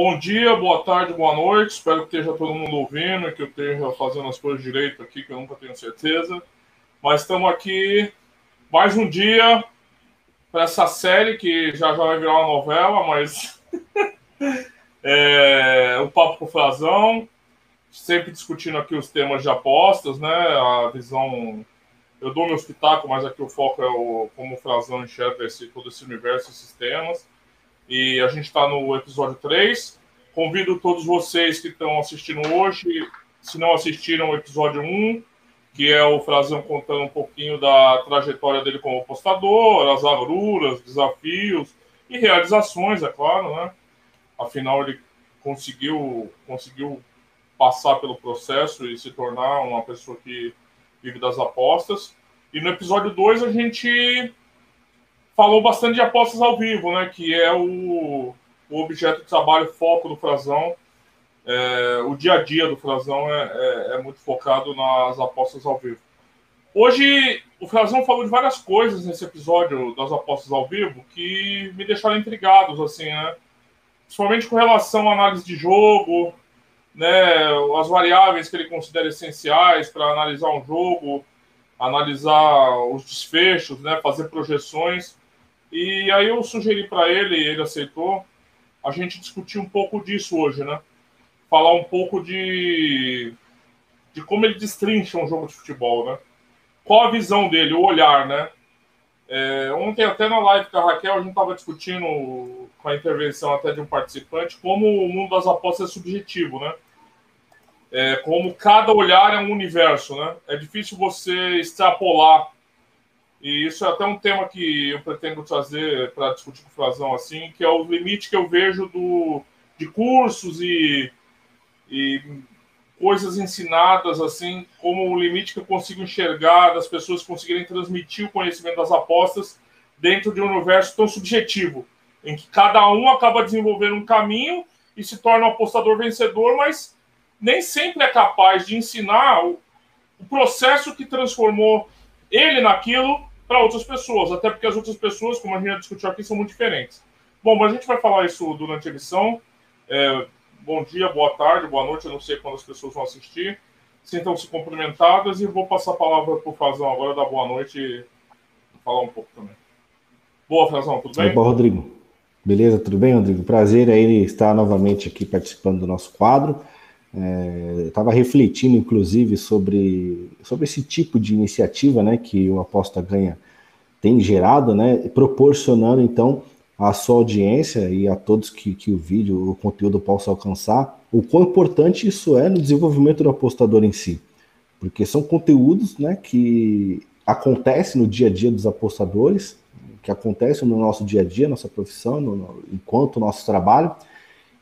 bom dia, boa tarde, boa noite. Espero que esteja todo mundo ouvindo, que eu esteja fazendo as coisas direito aqui, que eu nunca tenho certeza. Mas estamos aqui mais um dia para essa série que já já vai virar uma novela, mas é, o papo com o Frazão, sempre discutindo aqui os temas de apostas, né? A visão eu dou meu espetáculo, mas aqui o foco é o, como o Frazão enxerga esse, todo esse universo, esses temas. E a gente está no episódio 3. Convido todos vocês que estão assistindo hoje, se não assistiram o episódio 1, que é o Frazão contando um pouquinho da trajetória dele como apostador, as agruras, desafios e realizações, é claro, né? Afinal, ele conseguiu, conseguiu passar pelo processo e se tornar uma pessoa que vive das apostas. E no episódio 2 a gente falou bastante de apostas ao vivo, né? Que é o, o objeto de trabalho, foco do Frazão. É, o dia a dia do Frazão é, é, é, muito focado nas apostas ao vivo. Hoje, o Frazão falou de várias coisas nesse episódio das apostas ao vivo que me deixaram intrigados, assim, né? Principalmente com relação à análise de jogo, né? As variáveis que ele considera essenciais para analisar um jogo, analisar os desfechos, né? Fazer projeções. E aí eu sugeri para ele, ele aceitou, a gente discutir um pouco disso hoje, né? Falar um pouco de, de como ele destrincha um jogo de futebol, né? Qual a visão dele, o olhar, né? É, ontem, até na live com a Raquel, a gente estava discutindo, com a intervenção até de um participante, como o mundo das apostas é subjetivo, né? É, como cada olhar é um universo, né? É difícil você extrapolar e isso é até um tema que eu pretendo trazer para discutir com o Frazão, assim, que é o limite que eu vejo do, de cursos e, e coisas ensinadas, assim, como o limite que eu consigo enxergar das pessoas conseguirem transmitir o conhecimento das apostas dentro de um universo tão subjetivo, em que cada um acaba desenvolvendo um caminho e se torna um apostador vencedor, mas nem sempre é capaz de ensinar o, o processo que transformou ele naquilo para outras pessoas, até porque as outras pessoas, como a gente já discutiu aqui, são muito diferentes. Bom, mas a gente vai falar isso durante a edição. É, bom dia, boa tarde, boa noite, eu não sei quando as pessoas vão assistir. Sintam-se cumprimentadas e vou passar a palavra para o Frazão agora, dar boa noite e falar um pouco também. Boa, Frazão, tudo bem? Boa, Rodrigo. Beleza, tudo bem, Rodrigo? Prazer aí estar novamente aqui participando do nosso quadro. É, Estava refletindo, inclusive, sobre, sobre esse tipo de iniciativa né, que o Aposta Ganha tem gerado, né, proporcionando, então, à sua audiência e a todos que, que o vídeo, o conteúdo possa alcançar, o quão importante isso é no desenvolvimento do apostador em si. Porque são conteúdos né, que acontecem no dia a dia dos apostadores, que acontecem no nosso dia a dia, nossa profissão, no, no, enquanto nosso trabalho,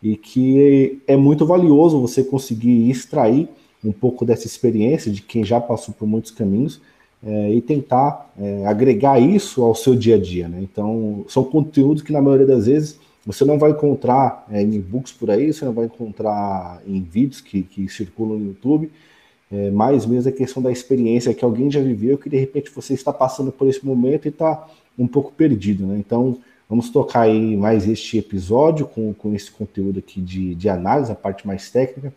e que é muito valioso você conseguir extrair um pouco dessa experiência de quem já passou por muitos caminhos é, e tentar é, agregar isso ao seu dia a dia. Né? Então, são conteúdos que na maioria das vezes você não vai encontrar é, em e-books por aí, você não vai encontrar em vídeos que, que circulam no YouTube, é, mais mesmo a questão da experiência que alguém já viveu, que de repente você está passando por esse momento e está um pouco perdido. Né? Então, Vamos tocar aí mais este episódio com, com esse conteúdo aqui de, de análise, a parte mais técnica.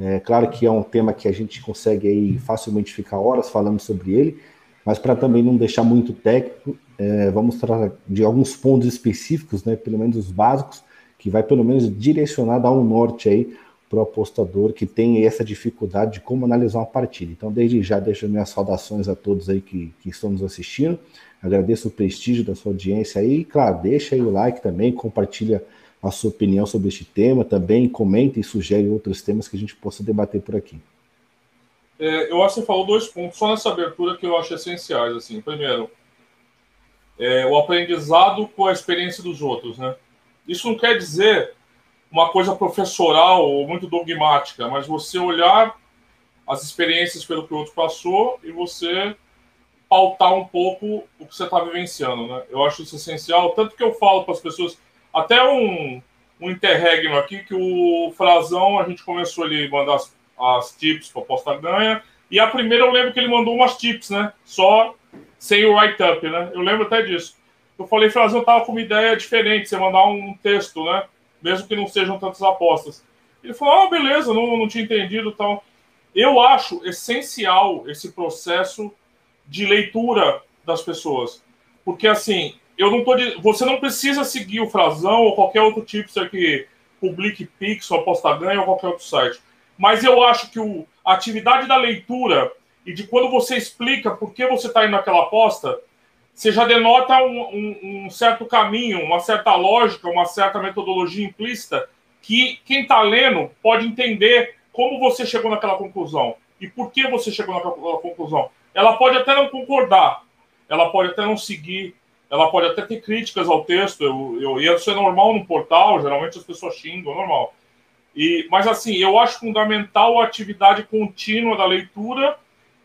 É claro que é um tema que a gente consegue aí facilmente ficar horas falando sobre ele, mas para também não deixar muito técnico, é, vamos tratar de alguns pontos específicos, né, pelo menos os básicos, que vai pelo menos direcionar, dar um norte aí para o apostador que tem essa dificuldade de como analisar uma partida. Então, desde já, deixo minhas saudações a todos aí que, que estão nos assistindo. Agradeço o prestígio da sua audiência aí. Claro, deixa aí o like também, compartilha a sua opinião sobre este tema também, comenta e sugere outros temas que a gente possa debater por aqui. É, eu acho que você falou dois pontos só nessa abertura que eu acho essenciais. Assim. Primeiro, é, o aprendizado com a experiência dos outros. Né? Isso não quer dizer uma coisa professoral ou muito dogmática, mas você olhar as experiências pelo que o outro passou e você pautar um pouco o que você está vivenciando, né? Eu acho isso essencial, tanto que eu falo para as pessoas, até um, um interregno aqui, que o Frazão, a gente começou a mandar as, as tips para aposta ganha, e a primeira eu lembro que ele mandou umas tips, né? Só sem o write-up, né? Eu lembro até disso. Eu falei, Frazão, tava com uma ideia diferente, você mandar um texto, né? Mesmo que não sejam tantas apostas. Ele falou: ah, beleza, não, não tinha entendido tal. Eu acho essencial esse processo de leitura das pessoas. Porque assim, eu não tô de... você não precisa seguir o Frazão ou qualquer outro tipo que publique Pix ou Aposta Ganha ou qualquer outro site. Mas eu acho que o, a atividade da leitura e de quando você explica por que você está indo naquela aposta, você já denota um, um, um, certo caminho, uma certa lógica, uma certa metodologia implícita que quem está lendo pode entender como você chegou naquela conclusão e por que você chegou naquela conclusão. Ela pode até não concordar, ela pode até não seguir, ela pode até ter críticas ao texto. Eu, eu, isso é normal no portal, geralmente as pessoas xingam, é normal. E, mas assim, eu acho fundamental a atividade contínua da leitura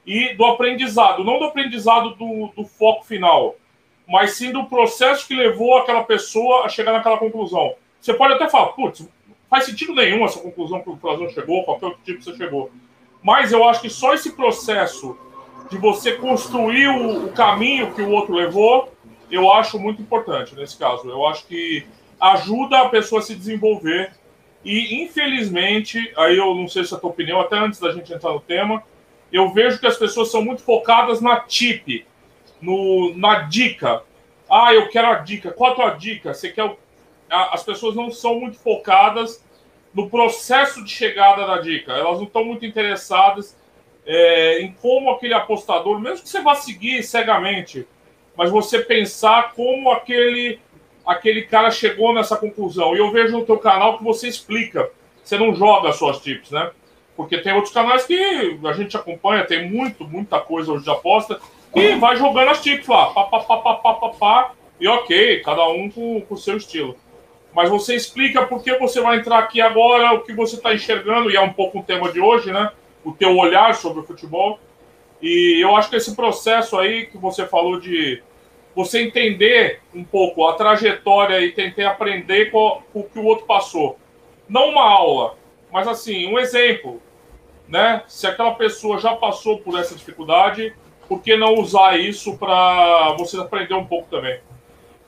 e do aprendizado, não do aprendizado do, do foco final, mas sim do processo que levou aquela pessoa a chegar naquela conclusão. Você pode até falar, putz, faz sentido nenhum essa conclusão que o Frazão chegou, qualquer outro tipo que você chegou. Mas eu acho que só esse processo de você construir o, o caminho que o outro levou, eu acho muito importante nesse caso. Eu acho que ajuda a pessoa a se desenvolver. E, infelizmente, aí eu não sei se é a tua opinião, até antes da gente entrar no tema, eu vejo que as pessoas são muito focadas na tip, no, na dica. Ah, eu quero a dica. Qual a tua dica? Você quer o... As pessoas não são muito focadas no processo de chegada da dica. Elas não estão muito interessadas é, em como aquele apostador, mesmo que você vá seguir cegamente, mas você pensar como aquele aquele cara chegou nessa conclusão. E eu vejo no teu canal que você explica. Você não joga as suas tips, né? Porque tem outros canais que a gente acompanha, tem muito, muita coisa hoje de aposta, e vai jogando as tips lá, pá, pá, pá, pá, pá, pá, pá, e ok, cada um com o seu estilo. Mas você explica por que você vai entrar aqui agora, o que você está enxergando, e é um pouco o tema de hoje, né? O teu olhar sobre o futebol. E eu acho que esse processo aí que você falou de você entender um pouco a trajetória e tentar aprender com o que o outro passou. Não uma aula, mas assim, um exemplo né? Se aquela pessoa já passou por essa dificuldade, por que não usar isso para você aprender um pouco também?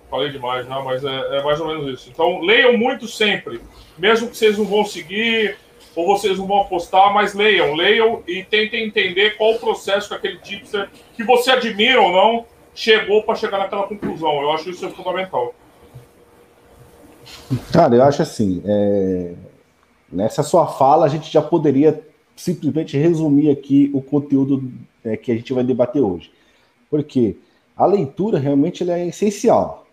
Falei demais, né? Mas é, é, mais ou menos isso. Então, leiam muito sempre. Mesmo que vocês não vão seguir ou vocês não vão apostar, mas leiam, leiam e tentem entender qual o processo que aquele tipster, que você admira ou não, chegou para chegar naquela conclusão. Eu acho isso fundamental. Cara, eu acho assim, é... nessa sua fala a gente já poderia simplesmente resumir aqui o conteúdo é, que a gente vai debater hoje. Porque a leitura realmente é essencial.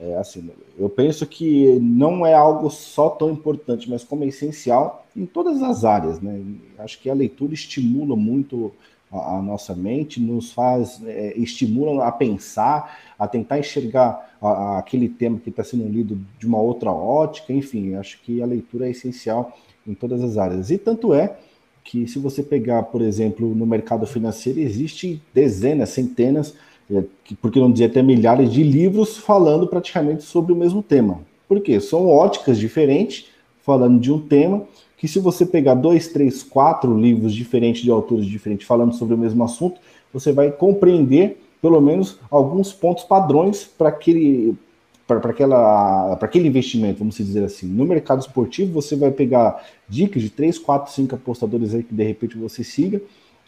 É, assim, eu penso que não é algo só tão importante, mas como é essencial em todas as áreas. Né? Acho que a leitura estimula muito a, a nossa mente, nos faz, é, estimula a pensar, a tentar enxergar a, a aquele tema que está sendo lido de uma outra ótica. Enfim, acho que a leitura é essencial em todas as áreas. E tanto é que se você pegar, por exemplo, no mercado financeiro, existe dezenas, centenas, é, por que não dizer até milhares de livros falando praticamente sobre o mesmo tema. Por quê? São óticas diferentes, falando de um tema, que se você pegar dois, três, quatro livros diferentes de autores diferentes falando sobre o mesmo assunto, você vai compreender pelo menos alguns pontos padrões para aquele para aquele investimento, vamos dizer assim. No mercado esportivo, você vai pegar dicas de três, quatro, cinco apostadores aí que de repente você siga,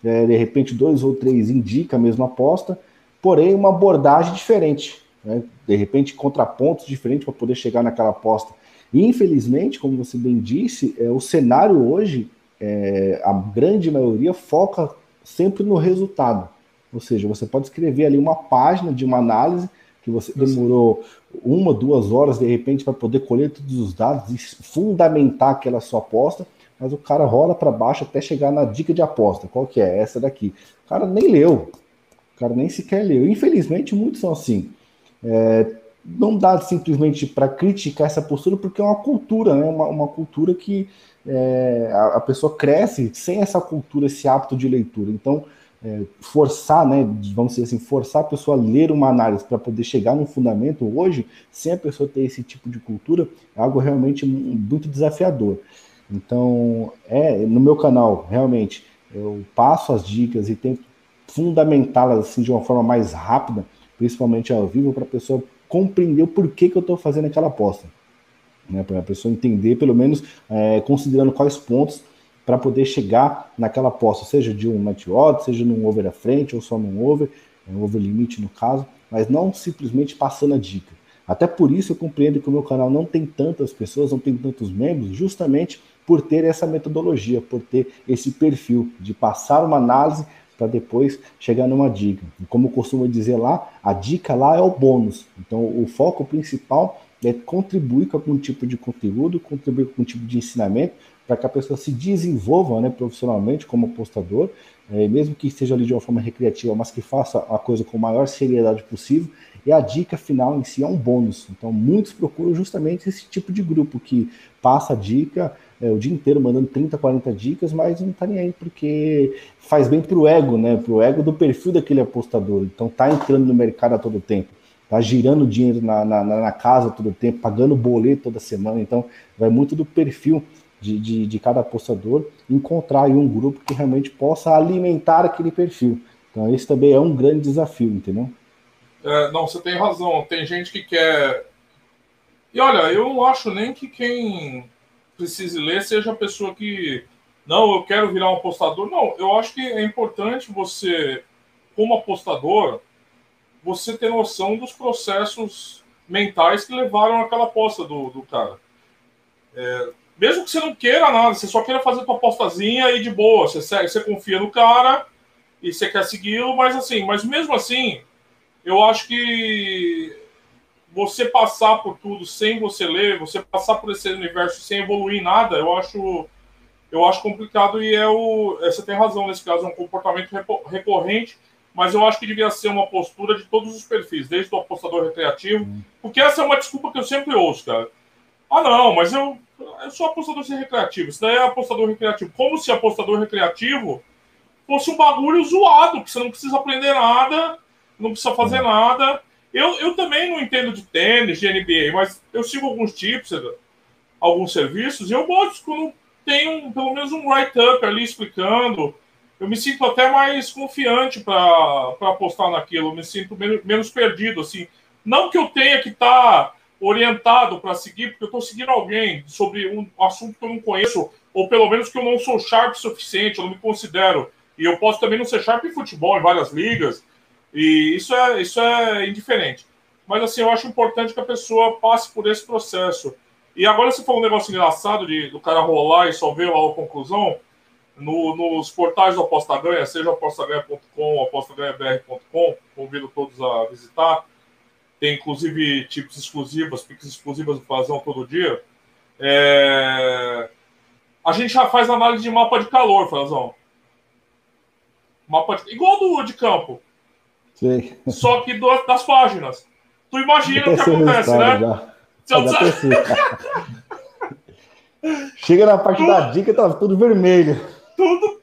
é, de repente dois ou três indica a mesma aposta, porém uma abordagem diferente, né? de repente contrapontos diferentes para poder chegar naquela aposta. E, infelizmente, como você bem disse, é, o cenário hoje, é, a grande maioria foca sempre no resultado. Ou seja, você pode escrever ali uma página de uma análise que você demorou uma, duas horas de repente para poder colher todos os dados e fundamentar aquela sua aposta, mas o cara rola para baixo até chegar na dica de aposta. Qual que é? Essa daqui. O cara nem leu. O cara nem sequer leu. Infelizmente, muitos são assim. É, não dá simplesmente para criticar essa postura, porque é uma cultura, né? uma, uma cultura que é, a, a pessoa cresce sem essa cultura, esse hábito de leitura. Então, é, forçar, né, vamos dizer assim, forçar a pessoa a ler uma análise para poder chegar no fundamento hoje, sem a pessoa ter esse tipo de cultura, é algo realmente muito desafiador. Então, é no meu canal, realmente, eu passo as dicas e tento fundamentá-las assim de uma forma mais rápida, principalmente ao vivo, para a pessoa compreender o porquê que eu estou fazendo aquela aposta. né? Para a pessoa entender, pelo menos, é, considerando quais pontos para poder chegar naquela aposta, seja de um match odd, seja num over à frente ou só num over, um over limite no caso, mas não simplesmente passando a dica. Até por isso eu compreendo que o meu canal não tem tantas pessoas, não tem tantos membros, justamente por ter essa metodologia, por ter esse perfil de passar uma análise para depois chegar numa dica. E como eu costumo dizer lá, a dica lá é o bônus. Então o foco principal é contribuir com algum tipo de conteúdo, contribuir com algum tipo de ensinamento, para que a pessoa se desenvolva né, profissionalmente como apostador, é, mesmo que esteja ali de uma forma recreativa, mas que faça a coisa com a maior seriedade possível. E a dica final em si é um bônus. Então, muitos procuram justamente esse tipo de grupo que passa a dica é, o dia inteiro mandando 30, 40 dicas, mas não tá nem aí porque faz bem pro ego, né? Pro ego do perfil daquele apostador. Então, tá entrando no mercado a todo tempo tá girando dinheiro na, na, na, casa todo o tempo, pagando boleto toda semana. Então, vai muito do perfil de, de, de cada apostador encontrar um grupo que realmente possa alimentar aquele perfil. Então, esse também é um grande desafio, entendeu? É, não, você tem razão. Tem gente que quer. E olha, eu não acho nem que quem precise ler seja a pessoa que. Não, eu quero virar um apostador. Não, eu acho que é importante você, como apostador, você ter noção dos processos mentais que levaram aquela aposta do, do cara. É, mesmo que você não queira nada, você só queira fazer tua apostazinha e de boa, você, você confia no cara e você quer segui-lo, mas assim, mas mesmo assim, eu acho que você passar por tudo sem você ler, você passar por esse universo sem evoluir nada, eu acho eu acho complicado e é o é, você tem razão nesse caso, é um comportamento recorrente mas eu acho que devia ser uma postura de todos os perfis, desde o apostador recreativo, porque essa é uma desculpa que eu sempre ouço, cara. Ah, não, mas eu, eu sou apostador sem recreativo. Isso daí é apostador recreativo. Como se apostador recreativo fosse um bagulho zoado, que você não precisa aprender nada, não precisa fazer nada. Eu, eu também não entendo de tênis, de NBA, mas eu sigo alguns tipos, alguns serviços, e eu gosto quando tem um, pelo menos um write-up ali explicando eu me sinto até mais confiante para apostar naquilo, eu me sinto menos, menos, perdido, assim. Não que eu tenha que estar tá orientado para seguir, porque eu estou seguindo alguém sobre um assunto que eu não conheço, ou pelo menos que eu não sou sharp o suficiente, eu não me considero. E eu posso também não ser sharp em futebol, em várias ligas, e isso é, isso é indiferente. Mas assim, eu acho importante que a pessoa passe por esse processo. E agora você falou um negócio engraçado de do cara rolar e só ver lá a conclusão no, nos portais do Aposta Ganha, seja apostaganha.com, apostaganhabr.com, convido todos a visitar. Tem inclusive tipos exclusivos, piques exclusivas do Fazão todo dia. É... A gente já faz análise de mapa de calor, Fazão. Mapa de... Igual do de campo. Sim. Só que do, das páginas. Tu imagina o que acontece, né? Já. Chega na parte da dica, tá tudo vermelho tudo.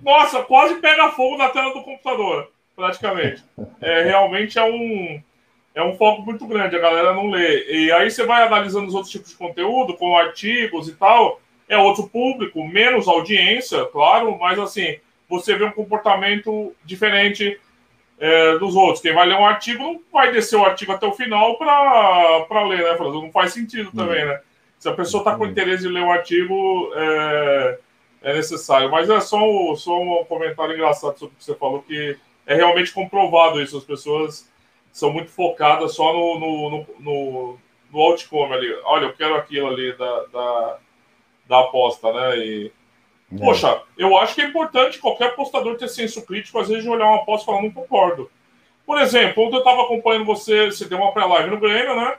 Nossa, quase pega fogo na tela do computador, praticamente. É, realmente é um, é um foco muito grande, a galera não lê. E aí você vai analisando os outros tipos de conteúdo, como artigos e tal, é outro público, menos audiência, claro, mas assim, você vê um comportamento diferente é, dos outros. Quem vai ler um artigo não vai descer o artigo até o final para ler, né, Não faz sentido também, né? Se a pessoa está com interesse em ler um artigo, é, é necessário. Mas é só, só um comentário engraçado sobre o que você falou, que é realmente comprovado isso. As pessoas são muito focadas só no, no, no, no, no outcome ali. Olha, eu quero aquilo ali da, da, da aposta, né? E, é. Poxa, eu acho que é importante qualquer apostador ter senso crítico, às vezes, de olhar uma aposta e falar, não concordo. Por exemplo, ontem eu estava acompanhando você, você deu uma pré-live no Grêmio, né?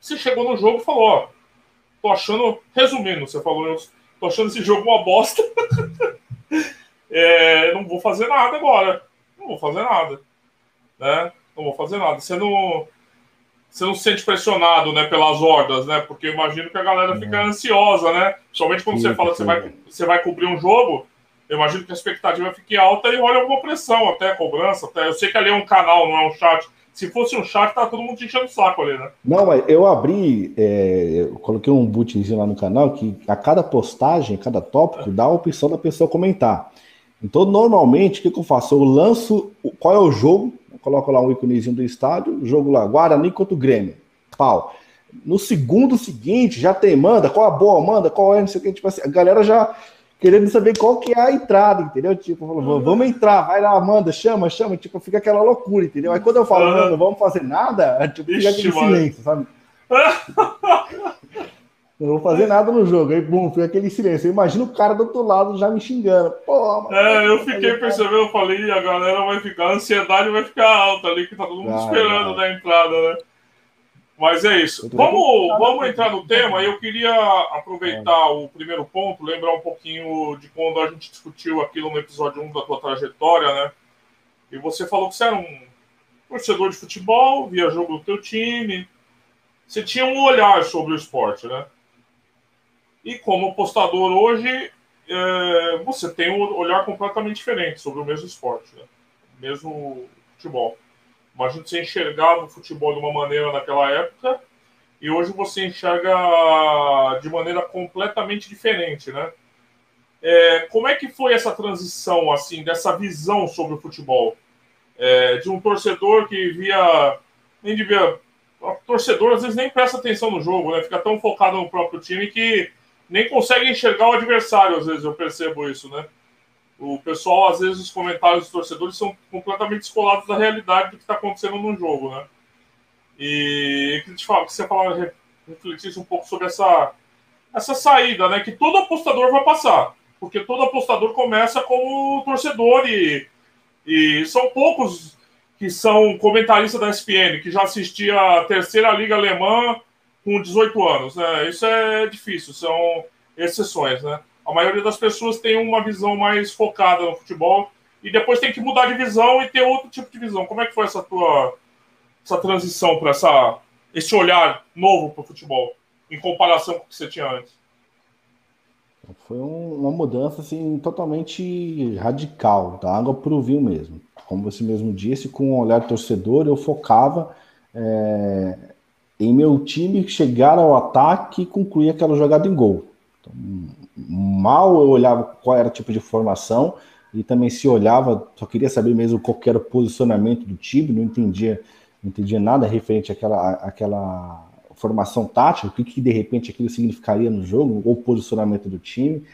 Você chegou no jogo e falou, ó, tô achando, resumindo, você falou, Tô achando esse jogo uma bosta. é, não vou fazer nada agora. Não vou fazer nada. Né? Não vou fazer nada. Você não, você não se sente pressionado né, pelas hordas, né? Porque eu imagino que a galera fica é. ansiosa, né? Principalmente quando você fala que você vai, você vai cobrir um jogo. Eu imagino que a expectativa fique alta e olha alguma pressão, até cobrança. Até. Eu sei que ali é um canal, não é um chat se fosse um chat, tá todo mundo te enchendo o saco ali, né? Não, mas eu abri, é, eu coloquei um bootzinho lá no canal que a cada postagem, a cada tópico, dá a opção da pessoa comentar. Então, normalmente, o que, que eu faço? Eu lanço qual é o jogo, eu coloco lá um íconezinho do estádio, jogo lá, Guarani contra o Grêmio. Pau. no segundo seguinte já tem, manda, qual a boa, manda, qual é, não sei o que, tipo assim, a galera já querendo saber qual que é a entrada, entendeu? Tipo, falou, vamos entrar, vai lá, manda, chama, chama, tipo, fica aquela loucura, entendeu? Aí quando eu falo, não, não vamos fazer nada, tipo, fica aquele silêncio, sabe? não vou fazer nada no jogo. Aí, bum, fica aquele silêncio. Eu imagino o cara do outro lado já me xingando. Pô, mano, é, eu fiquei percebendo, eu falei, a galera vai ficar, a ansiedade vai ficar alta ali, que tá todo mundo vai, esperando na entrada, né? Mas é isso. Vamos, vamos entrar no tema. Eu queria aproveitar o primeiro ponto, lembrar um pouquinho de quando a gente discutiu aquilo no episódio 1 da tua trajetória, né? E você falou que você era um torcedor de futebol, via jogo do teu time. Você tinha um olhar sobre o esporte, né? E como apostador hoje, é, você tem um olhar completamente diferente sobre o mesmo esporte, né? mesmo futebol. Imagina você enxergava o futebol de uma maneira naquela época e hoje você enxerga de maneira completamente diferente, né? É, como é que foi essa transição, assim, dessa visão sobre o futebol? É, de um torcedor que via... Nem devia... O torcedor, às vezes, nem presta atenção no jogo, né? Fica tão focado no próprio time que nem consegue enxergar o adversário, às vezes, eu percebo isso, né? O pessoal, às vezes, os comentários dos torcedores são completamente descolados da realidade do que está acontecendo no jogo, né? E que você falar, refletisse um pouco sobre essa, essa saída, né? Que todo apostador vai passar. Porque todo apostador começa como torcedor e, e são poucos que são comentaristas da SPN, que já assistia a terceira liga alemã com 18 anos, né? Isso é difícil, são exceções, né? A maioria das pessoas tem uma visão mais focada no futebol e depois tem que mudar de visão e ter outro tipo de visão. Como é que foi essa tua essa transição para essa esse olhar novo para o futebol em comparação com o que você tinha antes? Foi um, uma mudança assim totalmente radical, da água para o vinho mesmo. Como você mesmo disse, com um olhar torcedor, eu focava é, em meu time chegar ao ataque e concluir aquela jogada em gol. Então, mal eu olhava qual era o tipo de formação e também se olhava, só queria saber mesmo qual era o posicionamento do time, não entendia, não entendia nada referente àquela, àquela formação tática, o que, que de repente aquilo significaria no jogo, ou posicionamento do time.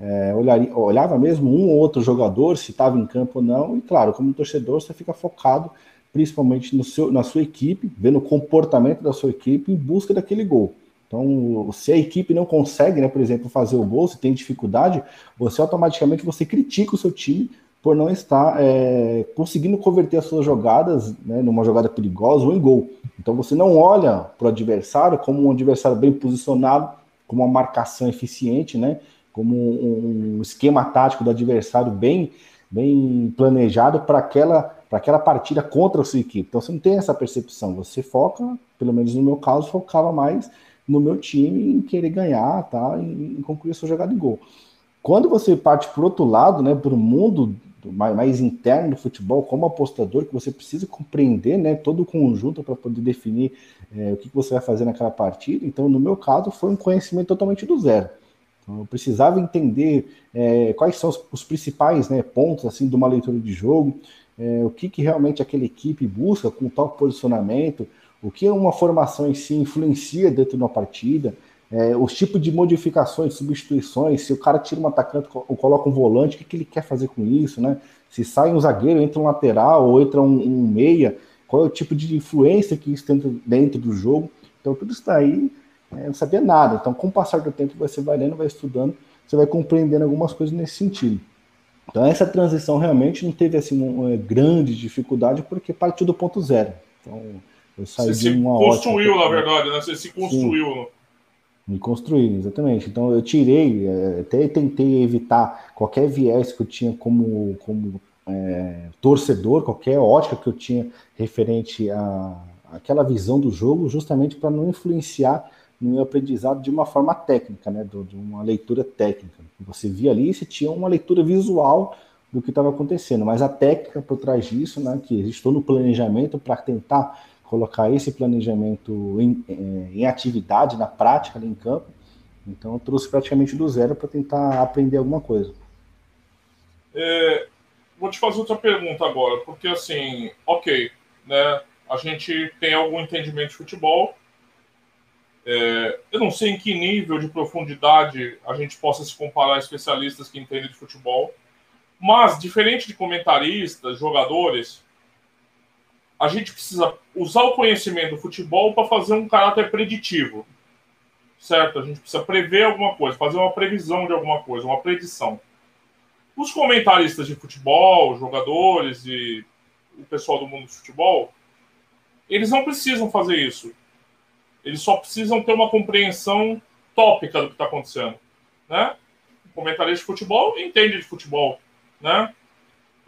É, olharia, olhava mesmo um ou outro jogador, se estava em campo ou não, e claro, como torcedor, você fica focado principalmente no seu, na sua equipe, vendo o comportamento da sua equipe em busca daquele gol. Então, se a equipe não consegue, né, por exemplo, fazer o gol, se tem dificuldade, você automaticamente você critica o seu time por não estar é, conseguindo converter as suas jogadas né, numa jogada perigosa ou em gol. Então você não olha para o adversário como um adversário bem posicionado, como uma marcação eficiente, né, como um, um esquema tático do adversário bem, bem planejado para aquela, para aquela partida contra a sua equipe. Então você não tem essa percepção, você foca, pelo menos no meu caso, focava mais no meu time em querer ganhar, tá? Em, em concluir a sua jogada de gol. Quando você parte para outro lado, né, para o mundo mais, mais, interno do futebol, como apostador, que você precisa compreender né, todo o conjunto para poder definir é, o que, que você vai fazer naquela partida. Então, no meu caso, foi um conhecimento totalmente do zero. Então, eu precisava entender é, quais são os, os, principais né, pontos assim de uma leitura de jogo, é, o que, que realmente aquela equipe busca com tal posicionamento, o que uma formação em si influencia dentro de uma partida, é, os tipos de modificações, substituições, se o cara tira um atacante ou coloca um volante, o que, que ele quer fazer com isso, né? Se sai um zagueiro, entra um lateral ou entra um, um meia, qual é o tipo de influência que isso tem dentro do jogo. Então, tudo isso daí, é, não sabia nada. Então, com o passar do tempo, você vai lendo, vai estudando, você vai compreendendo algumas coisas nesse sentido. Então, essa transição realmente não teve assim uma grande dificuldade, porque partiu do ponto zero. Então, eu saí Você de uma se construiu, ótica, na verdade, né? Você se construiu. Sim, me construí, exatamente. Então eu tirei, é, até tentei evitar qualquer viés que eu tinha como, como é, torcedor, qualquer ótica que eu tinha referente a aquela visão do jogo, justamente para não influenciar no meu aprendizado de uma forma técnica, né, de uma leitura técnica. Você via ali, você tinha uma leitura visual do que estava acontecendo, mas a técnica por trás disso, né, que estou no planejamento para tentar colocar esse planejamento em, é, em atividade, na prática, ali em campo. Então, eu trouxe praticamente do zero para tentar aprender alguma coisa. É, vou te fazer outra pergunta agora, porque assim, ok, né? A gente tem algum entendimento de futebol, É, eu não sei em que nível de profundidade a gente possa se comparar a especialistas que entendem de futebol, mas, diferente de comentaristas, jogadores, a gente precisa usar o conhecimento do futebol para fazer um caráter preditivo. Certo? A gente precisa prever alguma coisa, fazer uma previsão de alguma coisa, uma predição. Os comentaristas de futebol, jogadores e o pessoal do mundo do futebol, eles não precisam fazer isso. Eles só precisam ter uma compreensão tópica do que está acontecendo. Né? O comentarista de futebol entende de futebol. Né?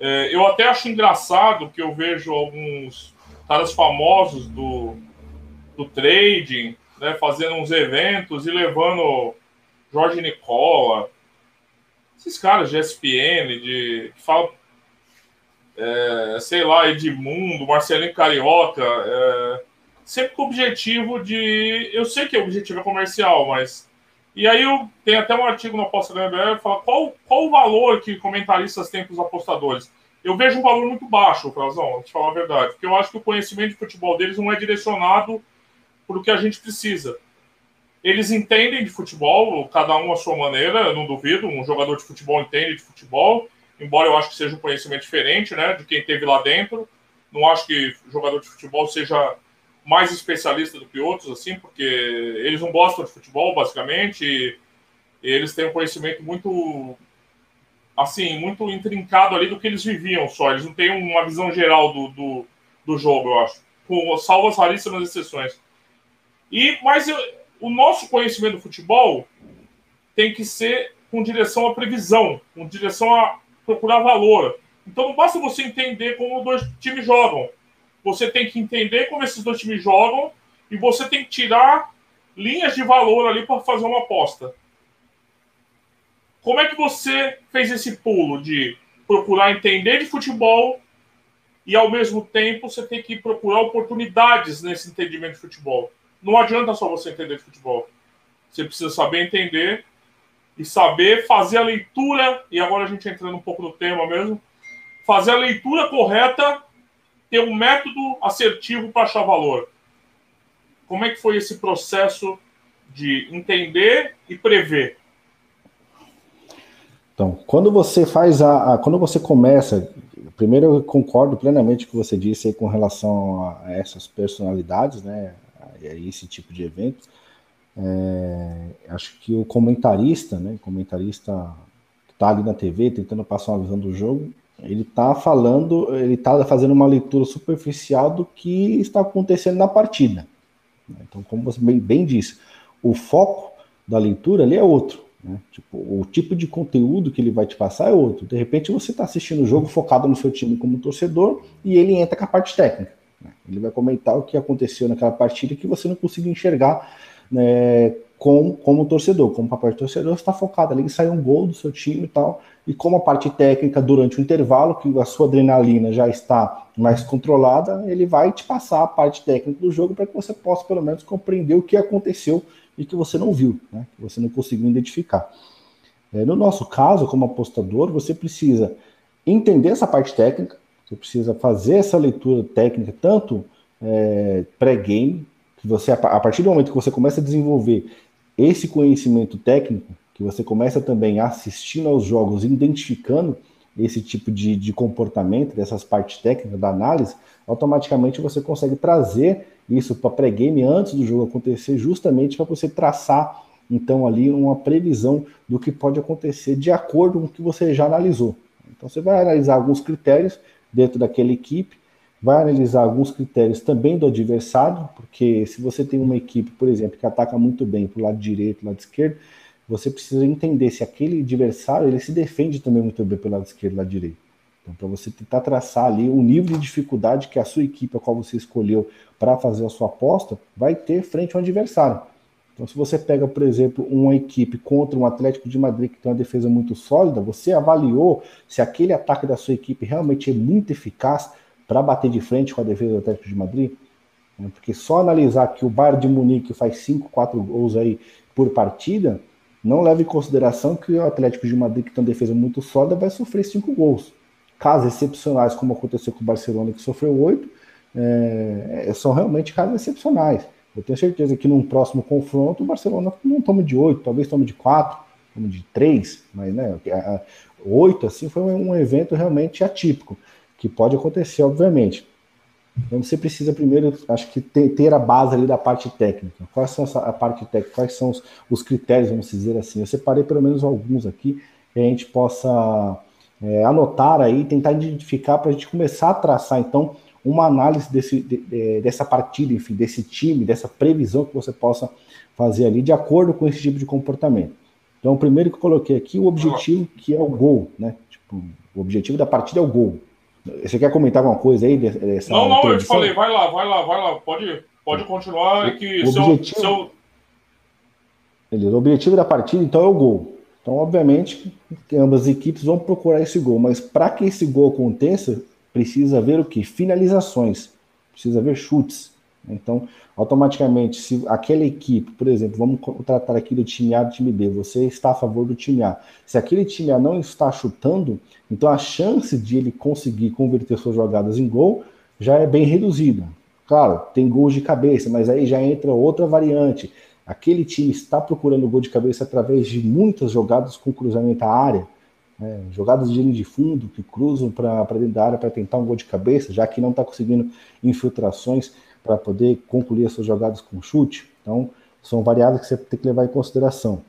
É, eu até acho engraçado que eu vejo alguns caras famosos do, do trading né, fazendo uns eventos e levando Jorge Nicola, esses caras de ESPN, de, que falam, é, sei lá, Edmundo, Marcelinho Carioca, é, sempre com o objetivo de. Eu sei que o objetivo é comercial, mas. E aí eu tenho até um artigo na Aposta que fala qual, qual o valor que comentaristas têm para os apostadores. Eu vejo um valor muito baixo, Frazão, vou te falar a verdade, porque eu acho que o conhecimento de futebol deles não é direcionado para o que a gente precisa. Eles entendem de futebol, cada um à sua maneira, eu não duvido, um jogador de futebol entende de futebol, embora eu acho que seja um conhecimento diferente, né, de quem teve lá dentro. Não acho que jogador de futebol seja mais especialista do que outros, assim, porque eles não gostam de futebol, basicamente, e eles têm um conhecimento muito, assim, muito intrincado ali do que eles viviam só. Eles não têm uma visão geral do, do, do jogo, eu acho, com salvo as raríssimas exceções. E, mas eu, o nosso conhecimento do futebol tem que ser com direção à previsão, com direção a procurar valor. Então não basta você entender como dois times jogam você tem que entender como esses dois times jogam e você tem que tirar linhas de valor ali para fazer uma aposta. Como é que você fez esse pulo de procurar entender de futebol e ao mesmo tempo você tem que procurar oportunidades nesse entendimento de futebol? Não adianta só você entender de futebol. Você precisa saber entender e saber fazer a leitura, e agora a gente entrando um pouco no tema mesmo, fazer a leitura correta ter um método assertivo para achar valor. Como é que foi esse processo de entender e prever? Então, quando você faz a, a, quando você começa, primeiro eu concordo plenamente com o que você disse aí com relação a essas personalidades, né, a esse tipo de eventos. É, acho que o comentarista, né, comentarista que está ali na TV tentando passar uma visão do jogo, ele está falando, ele está fazendo uma leitura superficial do que está acontecendo na partida. Então, como você bem, bem disse, o foco da leitura ali é outro. Né? Tipo, o tipo de conteúdo que ele vai te passar é outro. De repente, você está assistindo o jogo focado no seu time como torcedor e ele entra com a parte técnica. Né? Ele vai comentar o que aconteceu naquela partida que você não conseguiu enxergar né, com, como torcedor, como papel de torcedor, está focado ali em sair um gol do seu time e tal, e como a parte técnica durante o intervalo, que a sua adrenalina já está mais controlada, ele vai te passar a parte técnica do jogo para que você possa pelo menos compreender o que aconteceu e que você não viu, né? que você não conseguiu identificar. É, no nosso caso, como apostador, você precisa entender essa parte técnica, você precisa fazer essa leitura técnica, tanto é, pré-game, que você, a partir do momento que você começa a desenvolver esse conhecimento técnico, que você começa também assistindo aos jogos, identificando esse tipo de, de comportamento, dessas partes técnicas da análise, automaticamente você consegue trazer isso para pré-game antes do jogo acontecer, justamente para você traçar então ali uma previsão do que pode acontecer de acordo com o que você já analisou. Então você vai analisar alguns critérios dentro daquela equipe, vai analisar alguns critérios também do adversário, porque se você tem uma equipe, por exemplo, que ataca muito bem para o lado direito, lado esquerdo, você precisa entender se aquele adversário ele se defende também muito bem pelo lado esquerdo, lado direito. Então, para você tentar traçar ali o nível de dificuldade que a sua equipe, a qual você escolheu para fazer a sua aposta, vai ter frente ao adversário. Então, se você pega, por exemplo, uma equipe contra um Atlético de Madrid que tem uma defesa muito sólida, você avaliou se aquele ataque da sua equipe realmente é muito eficaz para bater de frente com a defesa do Atlético de Madrid? Né? Porque só analisar que o Bayern de Munique faz 5, 4 gols aí por partida, não leva em consideração que o Atlético de Madrid, que tem uma defesa muito sólida, vai sofrer cinco gols. Casos excepcionais, como aconteceu com o Barcelona, que sofreu oito, é, são realmente casos excepcionais. Eu tenho certeza que num próximo confronto o Barcelona não toma de 8, talvez tome de 4, tome de 3, mas né, 8 assim foi um evento realmente atípico, que pode acontecer, obviamente. Então você precisa primeiro, acho que ter, a base ali da parte técnica. Quais são a parte técnica? Quais são os, os, critérios, vamos dizer assim? Eu separei pelo menos alguns aqui que a gente possa é, anotar aí, tentar identificar para a gente começar a traçar então uma análise desse, de, dessa partida, enfim, desse time, dessa previsão que você possa fazer ali de acordo com esse tipo de comportamento. Então, o primeiro que eu coloquei aqui, o objetivo que é o gol, né? Tipo, o objetivo da partida é o gol. Você quer comentar alguma coisa aí? Dessa não, não, eu te falei, vai lá, vai lá, vai lá, pode, pode continuar. que o objetivo, seu, seu... o objetivo da partida, então, é o gol. Então, obviamente, ambas as equipes vão procurar esse gol, mas para que esse gol aconteça, precisa ver o que? Finalizações, precisa ver chutes. Então, automaticamente, se aquela equipe, por exemplo, vamos tratar aqui do time A do time B, você está a favor do time A. Se aquele time A não está chutando, então a chance de ele conseguir converter suas jogadas em gol já é bem reduzida. Claro, tem gols de cabeça, mas aí já entra outra variante. Aquele time está procurando gol de cabeça através de muitas jogadas com cruzamento à área, né? jogadas de linha de fundo que cruzam para dentro da área para tentar um gol de cabeça, já que não está conseguindo infiltrações para poder concluir as suas jogadas com chute. Então, são variáveis que você tem que levar em consideração.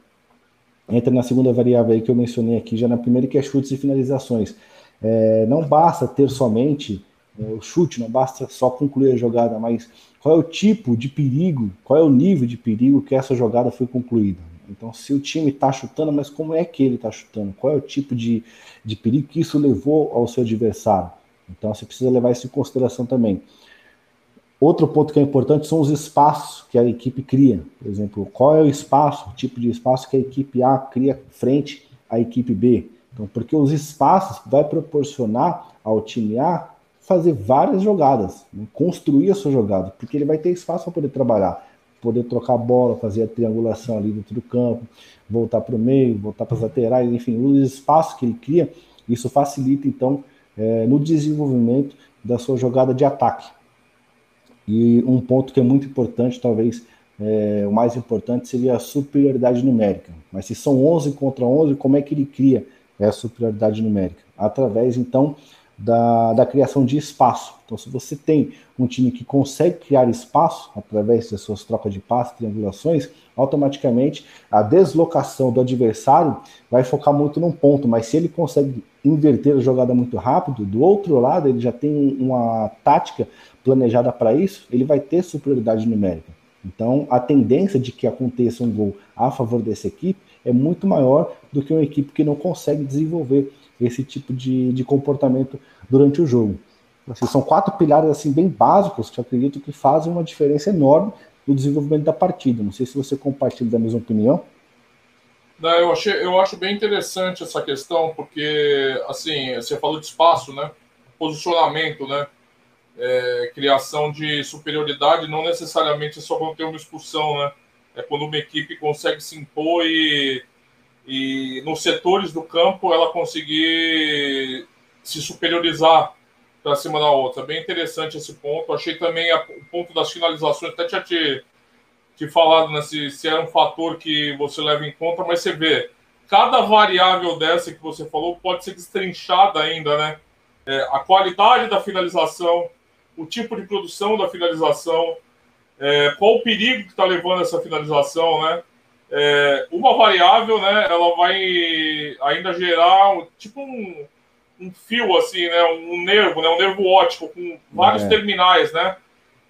Entra na segunda variável aí que eu mencionei aqui, já na primeira, que é chutes e finalizações. É, não basta ter somente é, o chute, não basta só concluir a jogada, mas qual é o tipo de perigo, qual é o nível de perigo que essa jogada foi concluída. Então, se o time está chutando, mas como é que ele está chutando? Qual é o tipo de, de perigo que isso levou ao seu adversário? Então, você precisa levar isso em consideração também. Outro ponto que é importante são os espaços que a equipe cria. Por exemplo, qual é o espaço, o tipo de espaço que a equipe A cria frente à equipe B. Então, porque os espaços vai proporcionar ao time A fazer várias jogadas, né? construir a sua jogada, porque ele vai ter espaço para poder trabalhar, poder trocar a bola, fazer a triangulação ali dentro do campo, voltar para o meio, voltar para as laterais, enfim, os espaços que ele cria, isso facilita então é, no desenvolvimento da sua jogada de ataque. E um ponto que é muito importante, talvez é, o mais importante, seria a superioridade numérica. Mas se são 11 contra 11, como é que ele cria essa superioridade numérica? Através, então, da, da criação de espaço. Então, se você tem um time que consegue criar espaço através das suas trocas de passes, triangulações, automaticamente a deslocação do adversário vai focar muito num ponto, mas se ele consegue inverter a jogada muito rápido, do outro lado ele já tem uma tática planejada para isso, ele vai ter superioridade numérica. Então, a tendência de que aconteça um gol a favor dessa equipe é muito maior do que uma equipe que não consegue desenvolver esse tipo de, de comportamento durante o jogo. Assim, são quatro pilares assim bem básicos que eu acredito que fazem uma diferença enorme no desenvolvimento da partida. Não sei se você compartilha da mesma opinião. Não, eu, achei, eu acho bem interessante essa questão, porque assim, você falou de espaço, né? Posicionamento, né? É, criação de superioridade não necessariamente é só quando tem uma expulsão, né? É quando uma equipe consegue se impor e e nos setores do campo ela conseguir se superiorizar para cima da outra. Bem interessante esse ponto. Achei também a, o ponto das finalizações, até tinha te, te falado né, se, se era um fator que você leva em conta, mas você vê, cada variável dessa que você falou pode ser destrinchada ainda, né? É, a qualidade da finalização, o tipo de produção da finalização, é, qual o perigo que está levando essa finalização, né? É, uma variável, né, ela vai ainda gerar tipo um, um fio, assim, né, um nervo, né, um nervo óptico com vários é. terminais, né.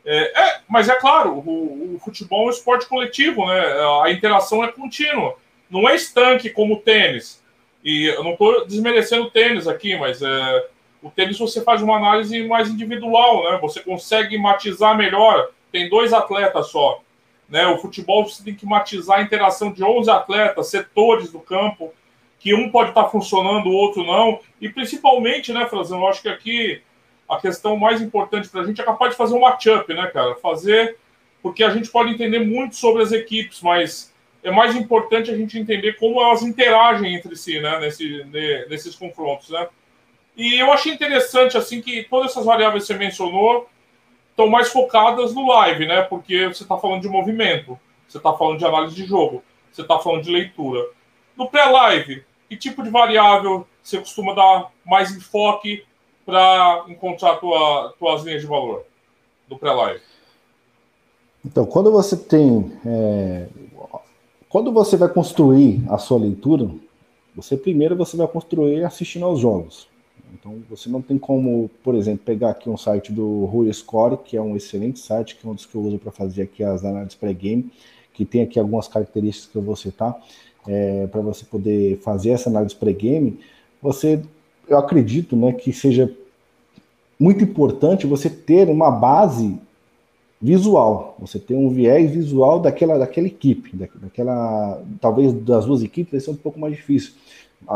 É, é, mas é claro, o, o, futebol é um esporte coletivo, né, a interação é contínua, não é estanque como o tênis. E eu não estou desmerecendo o tênis aqui, mas é, o tênis você faz uma análise mais individual, né, você consegue matizar melhor, tem dois atletas só. Né? O futebol você tem que matizar a interação de 11 atletas, setores do campo, que um pode estar funcionando, o outro não. E principalmente, né, Frazão, eu acho que aqui a questão mais importante para a gente é capaz de fazer um matchup, né, cara? Fazer, porque a gente pode entender muito sobre as equipes, mas é mais importante a gente entender como elas interagem entre si, né, nesse, nesses confrontos, né? E eu achei interessante, assim, que todas essas variáveis que você mencionou, estão mais focadas no live, né? Porque você está falando de movimento, você está falando de análise de jogo, você está falando de leitura. No pré-live, que tipo de variável você costuma dar mais enfoque para encontrar tua, tuas linhas de valor do pré-live? Então, quando você tem. É, quando você vai construir a sua leitura, você primeiro você vai construir assistindo aos jogos. Então, você não tem como, por exemplo, pegar aqui um site do Rui Score, que é um excelente site, que é um dos que eu uso para fazer aqui as análises pré-game, que tem aqui algumas características que eu vou citar, é, para você poder fazer essa análise pré-game. Você, eu acredito, né, que seja muito importante você ter uma base visual, você ter um viés visual daquela, daquela equipe, daquela, talvez das duas equipes vai ser um pouco mais difícil,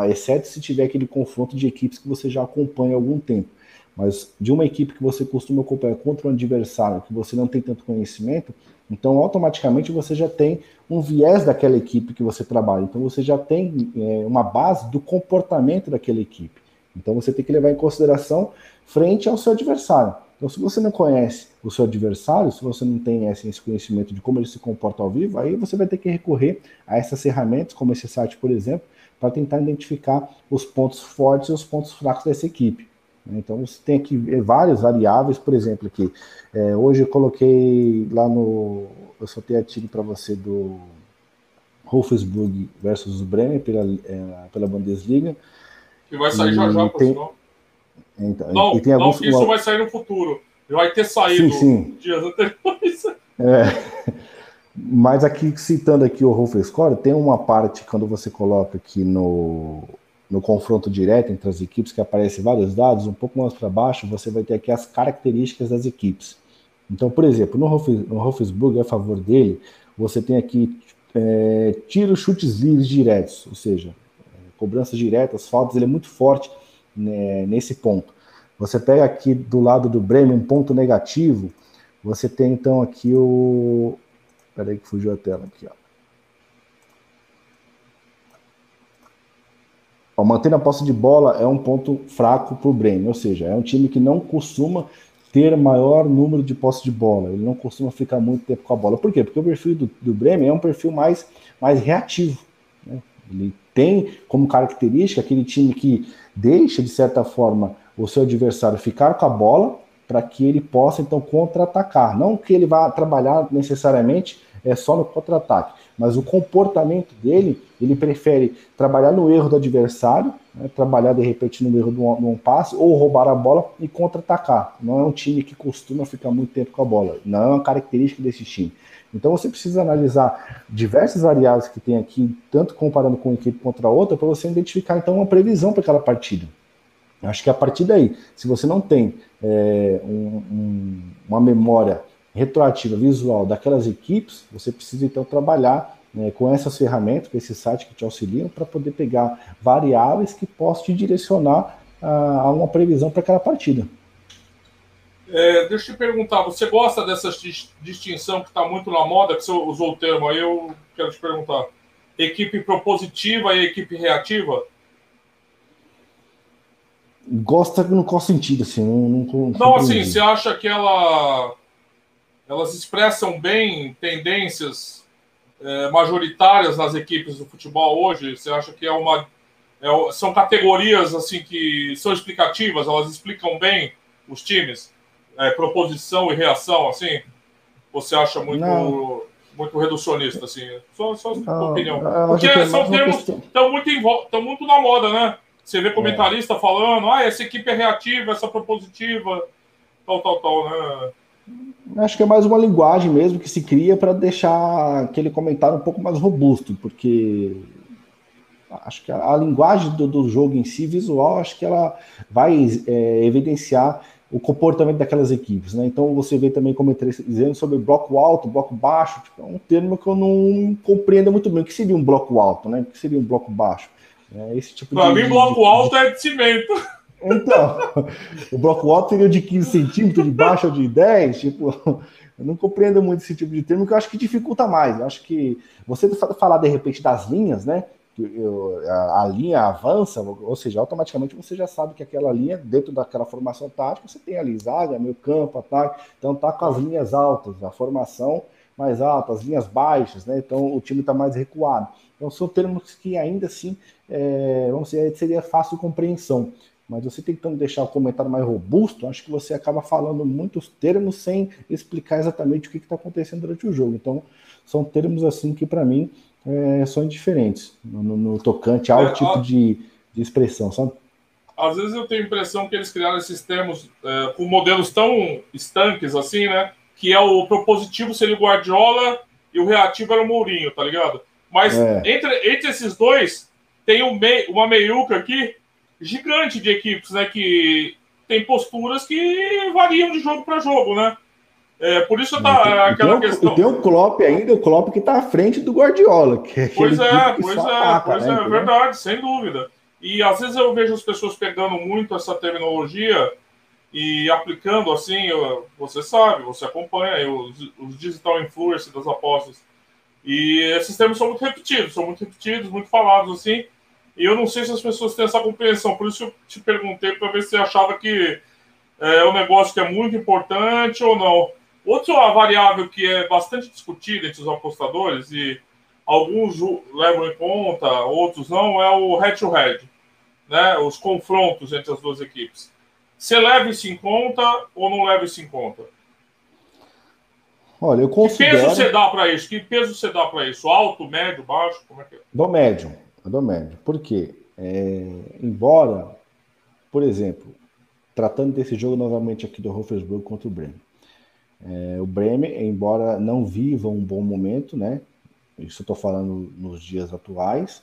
exceto se tiver aquele confronto de equipes que você já acompanha há algum tempo. Mas de uma equipe que você costuma acompanhar contra um adversário que você não tem tanto conhecimento, então automaticamente você já tem um viés daquela equipe que você trabalha. Então você já tem é, uma base do comportamento daquela equipe. Então você tem que levar em consideração frente ao seu adversário. Então, se você não conhece o seu adversário, se você não tem esse conhecimento de como ele se comporta ao vivo, aí você vai ter que recorrer a essas ferramentas, como esse site, por exemplo, para tentar identificar os pontos fortes e os pontos fracos dessa equipe. Então você tem aqui várias variáveis, por exemplo, aqui. É, hoje eu coloquei lá no. Eu soltei artigo para você do Wolfsburg versus Bremen pela, é, pela Bundesliga. Que vai sair já já, tem, então, não, e tem não, alguns, isso vai sair no futuro. Vai ter saído sim, sim. dias anteriores. É. Mas aqui, citando aqui o Score, tem uma parte quando você coloca aqui no, no confronto direto entre as equipes, que aparece vários dados, um pouco mais para baixo, você vai ter aqui as características das equipes. Então, por exemplo, no, Wolfsburg, a favor dele, você tem aqui é, tiro, chutes livres diretos, ou seja, cobranças diretas, faltas, ele é muito forte né, nesse ponto. Você pega aqui do lado do Bremen um ponto negativo, você tem então aqui o, Espera aí que fugiu a tela aqui, ó. ó mantendo a posse de bola é um ponto fraco para o Bremen, ou seja, é um time que não costuma ter maior número de posse de bola, ele não costuma ficar muito tempo com a bola. Por quê? Porque o perfil do, do Bremen é um perfil mais, mais reativo. Né? Ele tem como característica aquele time que deixa, de certa forma, o seu adversário ficar com a bola para que ele possa, então, contra-atacar. Não que ele vá trabalhar necessariamente é só no contra-ataque. Mas o comportamento dele, ele prefere trabalhar no erro do adversário, né, trabalhar de repente no erro de um, de um passe, ou roubar a bola e contra-atacar. Não é um time que costuma ficar muito tempo com a bola. Não é uma característica desse time. Então você precisa analisar diversas variáveis que tem aqui, tanto comparando com uma equipe contra outra, para você identificar então uma previsão para aquela partida. Acho que a partir daí, se você não tem é, um, um, uma memória retroativa visual daquelas equipes, você precisa então trabalhar né, com essas ferramentas, com esse site que te auxiliam, para poder pegar variáveis que possam te direcionar a, a uma previsão para aquela partida. É, deixa eu te perguntar, você gosta dessa distinção que está muito na moda, que você usou o termo aí, eu quero te perguntar. Equipe propositiva e equipe reativa? Gosta no qual sentido, assim? Não, não, não assim, você acha que ela elas expressam bem tendências é, majoritárias nas equipes do futebol hoje? Você acha que é uma é, são categorias assim que são explicativas? Elas explicam bem os times, é, proposição e reação, assim? Você acha muito Não. muito reducionista assim? Só, só Não, opinião. Porque é são termos estão muito muito na moda, né? Você vê comentarista é. falando, ah, essa equipe é reativa, essa propositiva, tal, tal, tal, né? Acho que é mais uma linguagem mesmo que se cria para deixar aquele comentário um pouco mais robusto, porque acho que a, a linguagem do, do, jogo em si, visual, acho que ela vai é, evidenciar o comportamento daquelas equipes, né? Então você vê também comentários dizendo sobre bloco alto, bloco baixo, tipo, é um termo que eu não compreendo muito bem. O que seria um bloco alto, né? O que seria um bloco baixo? É esse tipo Para mim, bloco de, alto de... é de cimento. Então, o bloco alto seria de 15 centímetros, de baixo ou de 10, tipo, eu não compreendo muito esse tipo de termo, que eu acho que dificulta mais. Eu acho que você falar de repente das linhas, né? a, a, linha avança, ou seja, automaticamente você já sabe que aquela linha, dentro daquela formação tática, você tem ali zaga, meio campo, ataque, então tá com as linhas altas, a formação mais alta, as linhas baixas, né? Então o time está mais recuado. Então são termos que ainda assim, é, vamos dizer, seria fácil de compreensão. Mas você tentando deixar o comentário mais robusto, acho que você acaba falando muitos termos sem explicar exatamente o que está acontecendo durante o jogo. Então, são termos assim que para mim é, são indiferentes no, no tocante ao é, tipo a... de, de expressão, sabe? Às vezes eu tenho a impressão que eles criaram esses termos é, com modelos tão estanques assim, né? Que é o propositivo seria o Guardiola e o reativo era o Mourinho, tá ligado? Mas é. entre, entre esses dois, tem um mei, uma meiuca aqui gigante de equipes, né? Que tem posturas que variam de jogo para jogo, né? É, por isso tá tem, aquela tem, questão. Tem o Klopp ainda, o Klopp que está à frente do Guardiola. Que é pois é, pois é, ataca, pois né, é, verdade, sem dúvida. E às vezes eu vejo as pessoas pegando muito essa terminologia e aplicando assim, você sabe, você acompanha os, os digital influencers das apostas. E esses termos são muito repetidos, são muito repetidos, muito falados assim. E eu não sei se as pessoas têm essa compreensão, por isso eu te perguntei para ver se você achava que é um negócio que é muito importante ou não. Outra variável que é bastante discutida entre os apostadores e alguns levam em conta, outros não, é o head-to-head, né? os confrontos entre as duas equipes. Você leva isso em conta ou não leva isso em conta? Olha, eu considero... Que peso você dá para isso? Que peso você dá para isso? Alto, médio, baixo? Como é que é? Do médio. Do médio. Por quê? É, embora, por exemplo, tratando desse jogo novamente aqui do Wolfsburg contra o Bremen. É, o Bremen, embora não viva um bom momento, né? Isso eu estou falando nos dias atuais,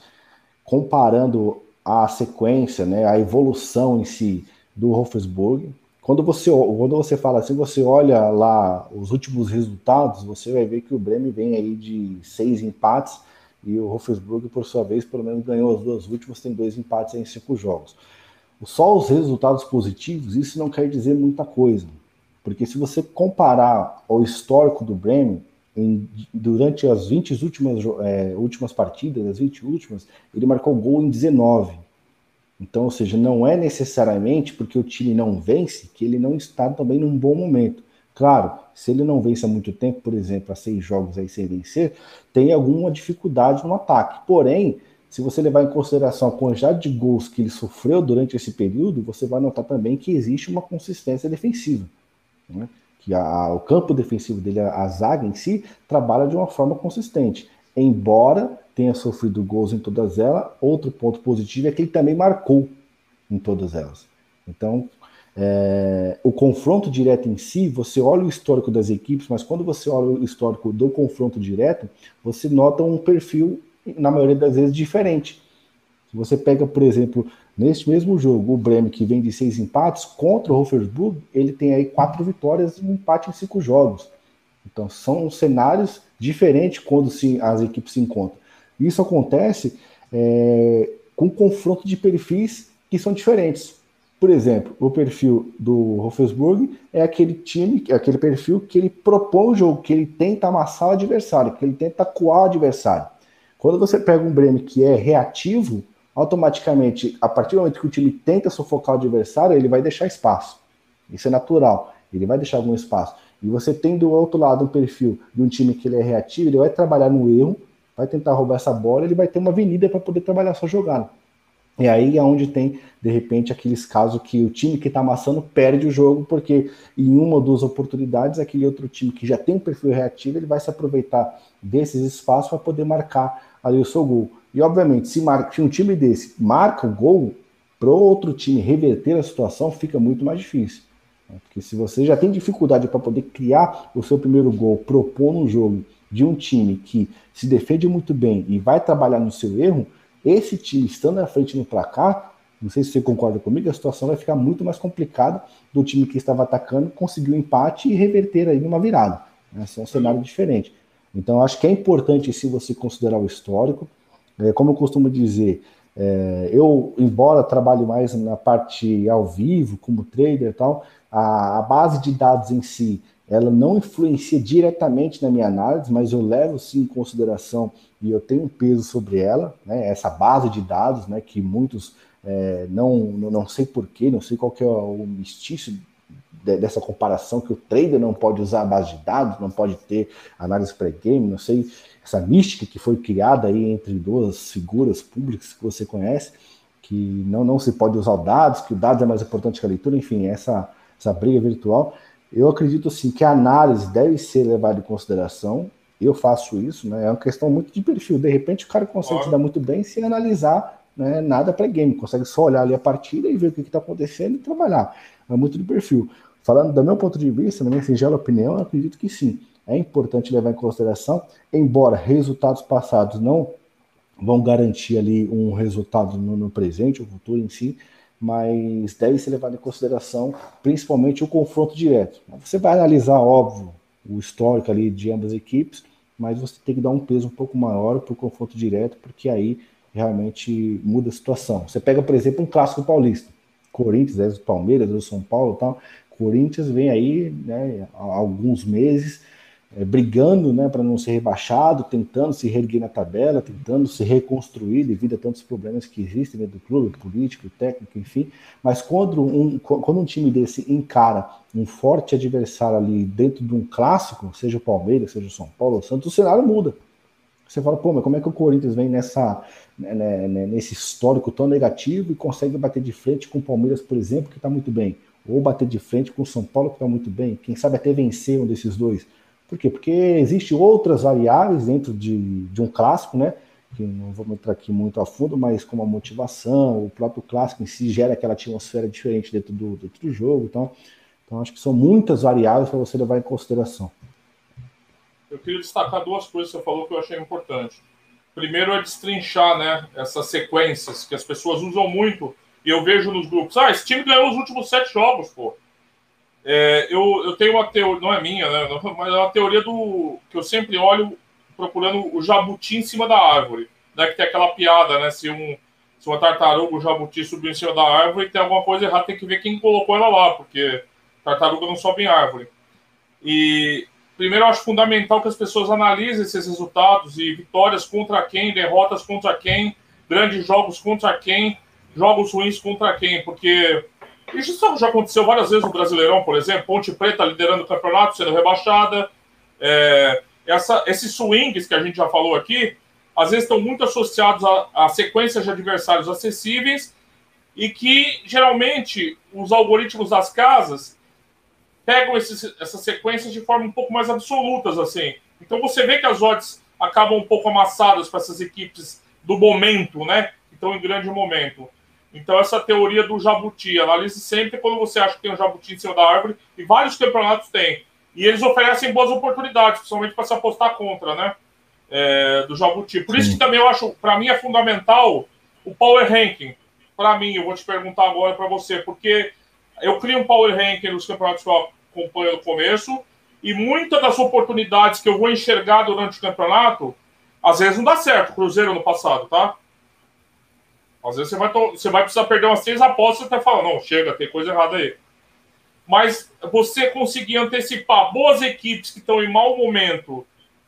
comparando a sequência, né, a evolução em si do Wolfsburg. Quando você, quando você fala assim, você olha lá os últimos resultados, você vai ver que o Bremen vem aí de seis empates e o Wolfsburg, por sua vez, pelo menos ganhou as duas últimas, tem dois empates em cinco jogos. Só os resultados positivos, isso não quer dizer muita coisa. Porque se você comparar o histórico do Bremen, em, durante as 20 últimas, é, últimas partidas, as 20 últimas, ele marcou gol em 19. Então, ou seja, não é necessariamente porque o time não vence que ele não está também num bom momento. Claro, se ele não vence há muito tempo, por exemplo, há seis jogos aí sem vencer, tem alguma dificuldade no ataque. Porém, se você levar em consideração a quantidade de gols que ele sofreu durante esse período, você vai notar também que existe uma consistência defensiva né? que a, o campo defensivo dele, a, a zaga em si, trabalha de uma forma consistente. Embora tenha sofrido gols em todas elas, outro ponto positivo é que ele também marcou em todas elas. Então, é, o confronto direto em si, você olha o histórico das equipes, mas quando você olha o histórico do confronto direto, você nota um perfil, na maioria das vezes, diferente. Se você pega, por exemplo, Neste mesmo jogo, o Bremen, que vem de seis empates, contra o Wolfsburg, ele tem aí quatro vitórias e um empate em cinco jogos. Então, são cenários diferentes quando se, as equipes se encontram. Isso acontece é, com confronto de perfis que são diferentes. Por exemplo, o perfil do Wolfsburg é aquele time, é aquele perfil que ele propõe o jogo, que ele tenta amassar o adversário, que ele tenta coar o adversário. Quando você pega um Bremen que é reativo, automaticamente, a partir do momento que o time tenta sufocar o adversário, ele vai deixar espaço. Isso é natural. Ele vai deixar algum espaço. E você tem do outro lado um perfil de um time que ele é reativo, ele vai trabalhar no erro, vai tentar roubar essa bola, ele vai ter uma avenida para poder trabalhar sua jogada. E aí é onde tem, de repente, aqueles casos que o time que está amassando perde o jogo, porque em uma ou duas oportunidades, aquele outro time que já tem um perfil reativo, ele vai se aproveitar desses espaços para poder marcar ali o seu gol. E, obviamente, se, marca, se um time desse marca o gol, para outro time reverter a situação, fica muito mais difícil. Né? Porque se você já tem dificuldade para poder criar o seu primeiro gol, propor um jogo de um time que se defende muito bem e vai trabalhar no seu erro, esse time estando na frente no placar, não sei se você concorda comigo, a situação vai ficar muito mais complicada do time que estava atacando conseguir o um empate e reverter aí numa virada. Esse é um cenário diferente. Então, acho que é importante, se você considerar o histórico, é, como eu costumo dizer, é, eu, embora trabalhe mais na parte ao vivo, como trader e tal, a, a, base de dados em si, ela não influencia diretamente na minha análise, mas eu levo sim em consideração e eu tenho um peso sobre ela, né, essa base de dados, né, que muitos é, não, não sei porquê, não sei qual que é o mistício dessa comparação, que o trader não pode usar a base de dados, não pode ter análise pré-game, não sei, essa mística que foi criada aí entre duas figuras públicas que você conhece, que não, não se pode usar dados, que o dado é mais importante que a leitura, enfim, essa, essa briga virtual. Eu acredito sim que a análise deve ser levada em consideração. Eu faço isso, né? É uma questão muito de perfil. De repente o cara consegue se dar muito bem sem analisar né, nada pré-game, consegue só olhar ali a partida e ver o que está acontecendo e trabalhar. É muito de perfil. Falando do meu ponto de vista, na minha singela opinião, eu acredito que sim. É importante levar em consideração, embora resultados passados não vão garantir ali um resultado no, no presente, o futuro em si, mas deve ser levado em consideração principalmente o confronto direto. Você vai analisar, óbvio, o histórico ali de ambas as equipes, mas você tem que dar um peso um pouco maior para o confronto direto, porque aí realmente muda a situação. Você pega, por exemplo, um clássico paulista, Corinthians, Palmeiras, São Paulo, tal. Corinthians vem aí, né, há alguns meses é, brigando né, para não ser rebaixado, tentando se reerguer na tabela, tentando se reconstruir devido a tantos problemas que existem dentro do clube, político, técnico, enfim. Mas quando um, quando um time desse encara um forte adversário ali dentro de um clássico, seja o Palmeiras, seja o São Paulo, o Santos, o cenário muda. Você fala, pô, mas como é que o Corinthians vem nessa, né, né, né nesse histórico tão negativo e consegue bater de frente com o Palmeiras, por exemplo, que está muito bem? Ou bater de frente com o São Paulo, que está muito bem? Quem sabe até vencer um desses dois? Por quê? Porque existem outras variáveis dentro de, de um clássico, né? Que não vou entrar aqui muito a fundo, mas como a motivação, o próprio clássico em si gera aquela atmosfera diferente dentro do, dentro do jogo. Então, então, acho que são muitas variáveis para você levar em consideração. Eu queria destacar duas coisas que você falou que eu achei importante. Primeiro é destrinchar né, essas sequências que as pessoas usam muito, e eu vejo nos grupos. Ah, esse time ganhou os últimos sete jogos, pô. É, eu, eu tenho uma teoria, não é minha, né? Mas é uma teoria do que eu sempre olho procurando o jabuti em cima da árvore. Né, que tem aquela piada, né? Se, um, se uma tartaruga, o jabuti subiu em cima da árvore, tem alguma coisa errada, tem que ver quem colocou ela lá, porque tartaruga não sobe em árvore. E primeiro eu acho fundamental que as pessoas analisem esses resultados e vitórias contra quem, derrotas contra quem, grandes jogos contra quem, jogos ruins contra quem, porque isso já aconteceu várias vezes no Brasileirão, por exemplo. Ponte Preta liderando o campeonato, sendo rebaixada. É, essa, esses swings que a gente já falou aqui, às vezes estão muito associados a, a sequências de adversários acessíveis e que geralmente os algoritmos das casas pegam esses, essas sequências de forma um pouco mais absolutas assim. Então você vê que as odds acabam um pouco amassadas para essas equipes do momento, né? Que estão em grande momento. Então, essa teoria do jabuti, analise sempre quando você acha que tem um jabuti em cima da árvore, e vários campeonatos têm. E eles oferecem boas oportunidades, principalmente para se apostar contra, né? É, do jabuti. Por Sim. isso que também eu acho, para mim, é fundamental o Power Ranking. Para mim, eu vou te perguntar agora para você, porque eu crio um Power Ranking nos campeonatos que eu acompanho no começo, e muitas das oportunidades que eu vou enxergar durante o campeonato, às vezes não dá certo. Cruzeiro no passado, tá? Às vezes você vai, você vai precisar perder umas três apostas até falar, não, chega, tem coisa errada aí. Mas você conseguir antecipar boas equipes que estão em mau momento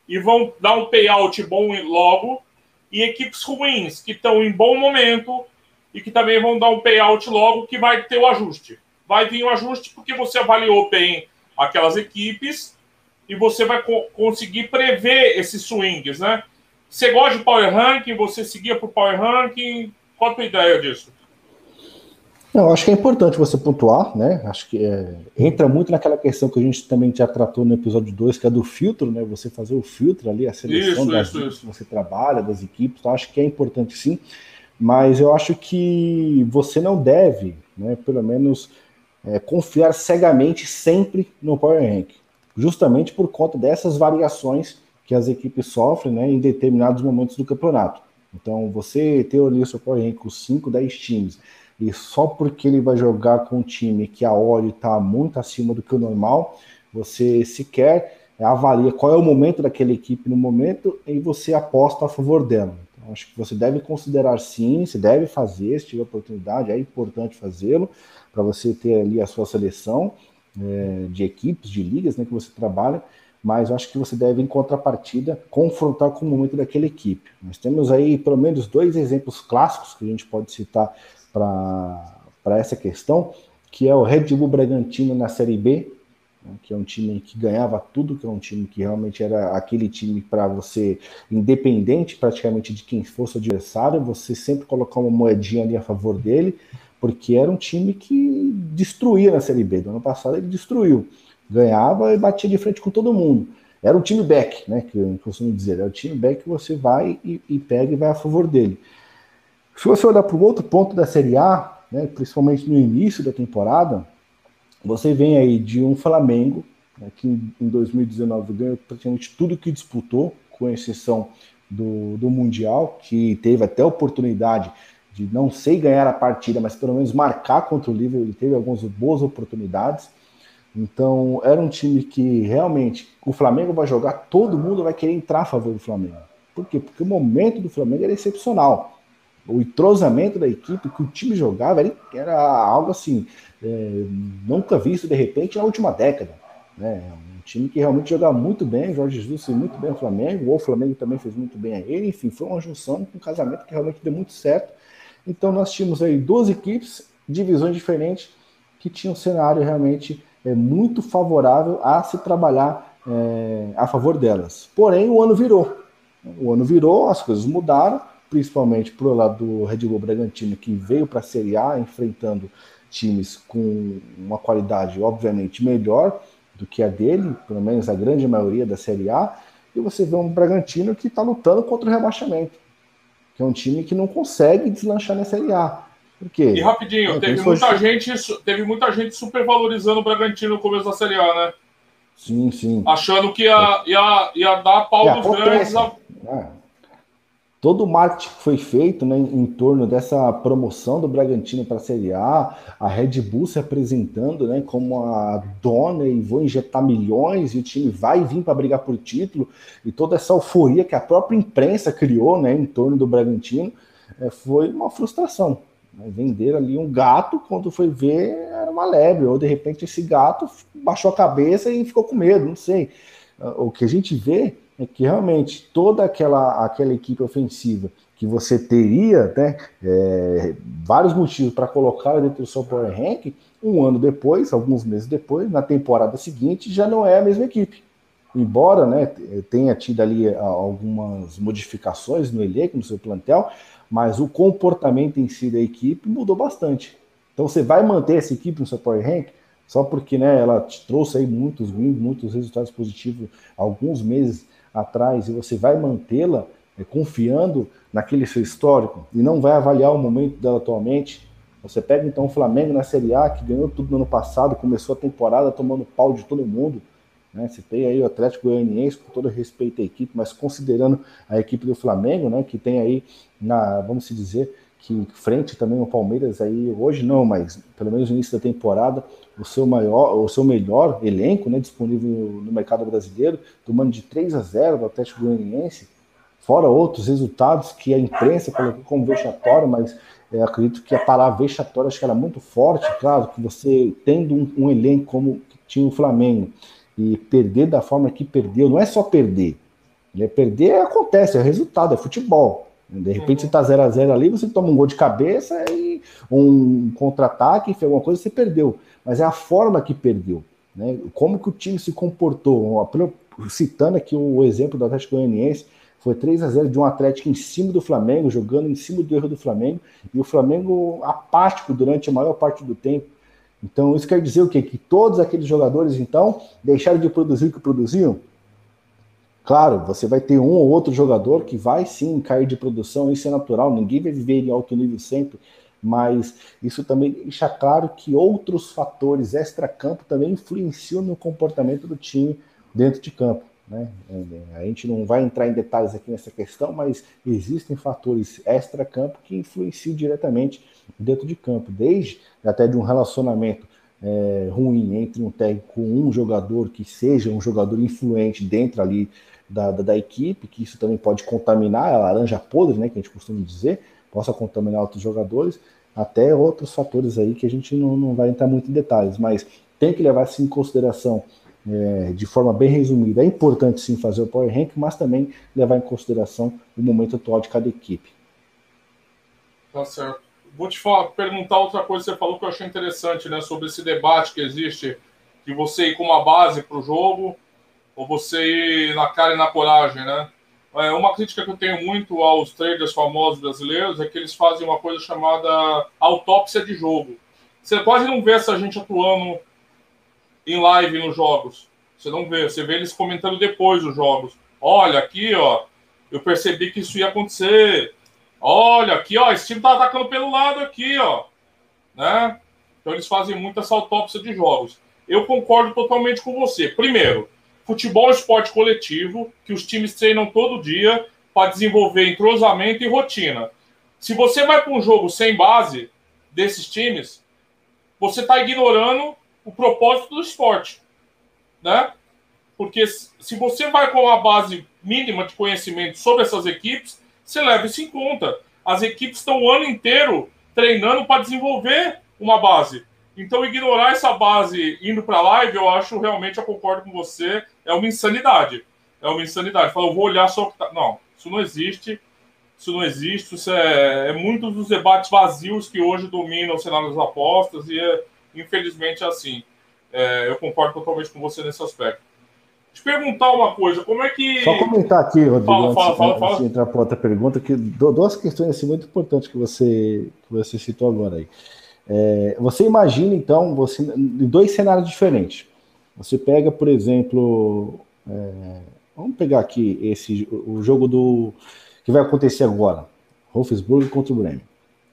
e vão dar um payout bom logo, e equipes ruins que estão em bom momento e que também vão dar um payout logo, que vai ter o ajuste. Vai vir o ajuste porque você avaliou bem aquelas equipes e você vai co conseguir prever esses swings, né? Você gosta de Power Ranking, você seguia por Power Ranking, qual a tua ideia disso? Não, acho que é importante você pontuar, né? Acho que é, entra muito naquela questão que a gente também já tratou no episódio 2, que é do filtro, né? Você fazer o filtro ali, a seleção isso, das isso, isso. que você trabalha, das equipes, então acho que é importante sim, mas eu acho que você não deve, né, pelo menos, é, confiar cegamente sempre no Power Rank, justamente por conta dessas variações que as equipes sofrem né, em determinados momentos do campeonato. Então, você ter ali o seu Power com 5, 10 times, e só porque ele vai jogar com um time que a Ori está muito acima do que o normal, você sequer avalia qual é o momento daquela equipe no momento e você aposta a favor dela. Então, acho que você deve considerar sim, se deve fazer, se tiver oportunidade, é importante fazê-lo, para você ter ali a sua seleção é, de equipes, de ligas né, que você trabalha, mas eu acho que você deve, em contrapartida, confrontar com o momento daquela equipe. Nós temos aí pelo menos dois exemplos clássicos que a gente pode citar para essa questão, que é o Red Bull Bragantino na Série B, né, que é um time que ganhava tudo, que é um time que realmente era aquele time para você, independente praticamente de quem fosse o adversário, você sempre colocar uma moedinha ali a favor dele, porque era um time que destruía na Série B. Do ano passado ele destruiu ganhava e batia de frente com todo mundo. Era um time back, né? Que eu costumo dizer, é o time back que você vai e, e pega e vai a favor dele. Se você olhar para o outro ponto da Série A, né, principalmente no início da temporada, você vem aí de um Flamengo, né, que em 2019 ganhou praticamente tudo que disputou, com exceção do, do Mundial, que teve até oportunidade de não sei ganhar a partida, mas pelo menos marcar contra o Liverpool, ele teve algumas boas oportunidades. Então, era um time que realmente o Flamengo vai jogar, todo mundo vai querer entrar a favor do Flamengo. Por quê? Porque o momento do Flamengo era excepcional. O entrosamento da equipe, que o time jogava, era algo assim, é, nunca visto de repente na última década. Né? Um time que realmente jogava muito bem, Jorge Jesus fez muito bem o Flamengo, o Flamengo também fez muito bem a ele, enfim, foi uma junção, um casamento que realmente deu muito certo. Então nós tínhamos aí duas equipes, divisões diferentes, que tinham um cenário realmente é muito favorável a se trabalhar é, a favor delas. Porém, o ano virou. O ano virou, as coisas mudaram, principalmente para o lado do Red Bull Bragantino, que veio para a Série A enfrentando times com uma qualidade, obviamente, melhor do que a dele, pelo menos a grande maioria da Série A, e você vê um Bragantino que está lutando contra o rebaixamento, que é um time que não consegue deslanchar na Série A. E rapidinho, teve muita, gente, teve muita gente supervalorizando o Bragantino no começo da Série A, né? Sim, sim. Achando que ia, ia, ia dar pau é, dos grandes. A... É. Todo o marketing que foi feito né, em torno dessa promoção do Bragantino para a Série A, a Red Bull se apresentando né, como a dona e vou injetar milhões e o time vai vir para brigar por título, e toda essa euforia que a própria imprensa criou né, em torno do Bragantino, é, foi uma frustração. Né? Vender ali um gato, quando foi ver, era uma lebre, ou de repente esse gato baixou a cabeça e ficou com medo, não sei. O que a gente vê é que realmente toda aquela, aquela equipe ofensiva que você teria né, é, vários motivos para colocar dentro do seu Power Rank, um ano depois, alguns meses depois, na temporada seguinte, já não é a mesma equipe. Embora né, tenha tido ali algumas modificações no elenco, no seu plantel, mas o comportamento em si da equipe mudou bastante. Então você vai manter essa equipe no seu Power Rank só porque né, ela te trouxe aí muitos wins, muitos resultados positivos alguns meses atrás e você vai mantê-la é, confiando naquele seu histórico e não vai avaliar o momento dela atualmente. Você pega então o Flamengo na Série A, que ganhou tudo no ano passado, começou a temporada tomando pau de todo mundo, né? Citei aí o Atlético Goianiense, com todo respeito à equipe, mas considerando a equipe do Flamengo, né, que tem aí, na, vamos se dizer, que frente também o Palmeiras aí, hoje não, mas pelo menos no início da temporada, o seu maior, o seu melhor elenco, né, disponível no mercado brasileiro, tomando de 3 a 0 do Atlético Goianiense, fora outros resultados que a imprensa colocou como vexatório, mas é, acredito que a palavra vexatória acho que era muito forte, claro, que você tendo um, um elenco como tinha o Flamengo, e perder da forma que perdeu, não é só perder. Né? Perder acontece, é resultado, é futebol. De repente uhum. você tá 0 a 0 ali, você toma um gol de cabeça e um contra-ataque, alguma coisa, você perdeu. Mas é a forma que perdeu. Né? Como que o time se comportou? Citando aqui o exemplo do Atlético Goianiense, foi 3 a 0 de um Atlético em cima do Flamengo, jogando em cima do erro do Flamengo, e o Flamengo apático durante a maior parte do tempo. Então, isso quer dizer o quê? Que todos aqueles jogadores, então, deixaram de produzir o que produziam? Claro, você vai ter um ou outro jogador que vai sim cair de produção, isso é natural, ninguém vai viver em alto nível sempre, mas isso também deixa claro que outros fatores extra-campo também influenciam no comportamento do time dentro de campo. Né? A gente não vai entrar em detalhes aqui nessa questão, mas existem fatores extra-campo que influenciam diretamente dentro de campo, desde até de um relacionamento é, ruim entre um técnico com um jogador que seja um jogador influente dentro ali da, da, da, equipe, que isso também pode contaminar a laranja podre, né, que a gente costuma dizer, possa contaminar outros jogadores, até outros fatores aí que a gente não, não vai entrar muito em detalhes, mas tem que levar isso em consideração é, de forma bem resumida. É importante sim fazer o Power Rank, mas também levar em consideração o momento atual de cada equipe. Tá certo. Vou te falar, perguntar outra coisa que você falou que eu achei interessante, né? Sobre esse debate que existe de você ir com uma base para o jogo ou você ir na cara e na coragem, né? É, uma crítica que eu tenho muito aos traders famosos brasileiros é que eles fazem uma coisa chamada autópsia de jogo. Você quase não vê essa gente atuando em live nos jogos. Você não vê, você vê eles comentando depois dos jogos. Olha, aqui, ó, eu percebi que isso ia acontecer. Olha, aqui, ó, esse time tá atacando pelo lado aqui, ó. Né? Então eles fazem muito essa autópsia de jogos. Eu concordo totalmente com você. Primeiro, futebol é um esporte coletivo, que os times treinam todo dia para desenvolver entrosamento e rotina. Se você vai para um jogo sem base desses times, você está ignorando o propósito do esporte, né? Porque se você vai com uma base mínima de conhecimento sobre essas equipes, você leva isso em conta. As equipes estão o ano inteiro treinando para desenvolver uma base. Então, ignorar essa base indo para a live, eu acho realmente, eu concordo com você, é uma insanidade. É uma insanidade. Fala, eu vou olhar só o que tá. Não, isso não existe. Isso não existe. Isso é, é muitos dos debates vazios que hoje dominam o cenário das apostas e é, infelizmente, é assim. É, eu concordo totalmente com você nesse aspecto. Te perguntar uma coisa, como é que. Só comentar aqui, Rodrigo, fala, fala, antes, fala, antes de entrar para outra pergunta, que duas questões assim, muito importantes que você, que você citou agora aí. É, você imagina, então, você em dois cenários diferentes. Você pega, por exemplo, é, vamos pegar aqui esse o jogo do que vai acontecer agora, Wolfsburg contra o Bremen.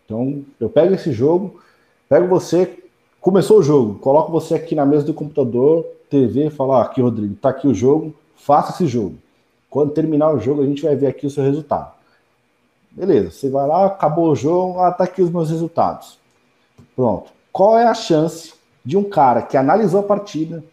Então, eu pego esse jogo, pego você, começou o jogo, coloco você aqui na mesa do computador, TV, falo, ah, aqui, Rodrigo, tá aqui o jogo, faça esse jogo. Quando terminar o jogo, a gente vai ver aqui o seu resultado. Beleza, você vai lá, acabou o jogo, ah, tá aqui os meus resultados. Pronto. Qual é a chance de um cara que analisou a partida,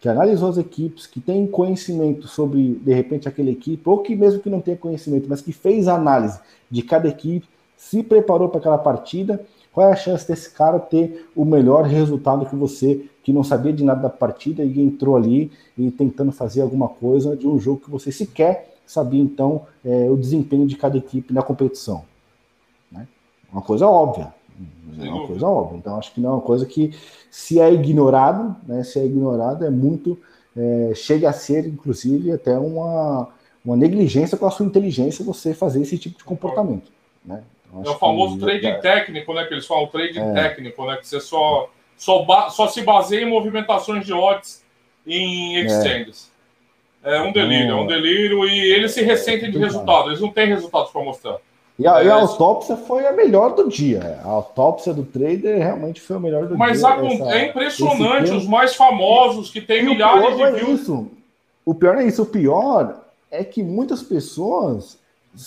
que analisou as equipes, que tem conhecimento sobre, de repente, aquela equipe, ou que mesmo que não tenha conhecimento, mas que fez análise de cada equipe, se preparou para aquela partida, qual é a chance desse cara ter o melhor resultado que você, que não sabia de nada da partida e entrou ali e tentando fazer alguma coisa de um jogo que você sequer sabia, então, é, o desempenho de cada equipe na competição? Né? Uma coisa óbvia. É uma coisa óbvia. Então, acho que não é uma coisa que, se é ignorado, né, se é ignorado, é muito. É, chega a ser, inclusive, até uma, uma negligência com a sua inteligência você fazer esse tipo de comportamento. Né? Então, é o famoso que, trading é, técnico, né? Que eles falam trading é, técnico, né? Que você só, só, só se baseia em movimentações de odds em exchanges. É, é um delírio, é um delírio, e eles se ressentem de resultado, eles não têm resultados para mostrar. E a, é, e a, autópsia foi a melhor do dia. A autópsia do trader realmente foi a melhor do mas dia. Mas é impressionante, os mais famosos que tem milhares de é views. Isso. O pior é isso. O pior é que muitas pessoas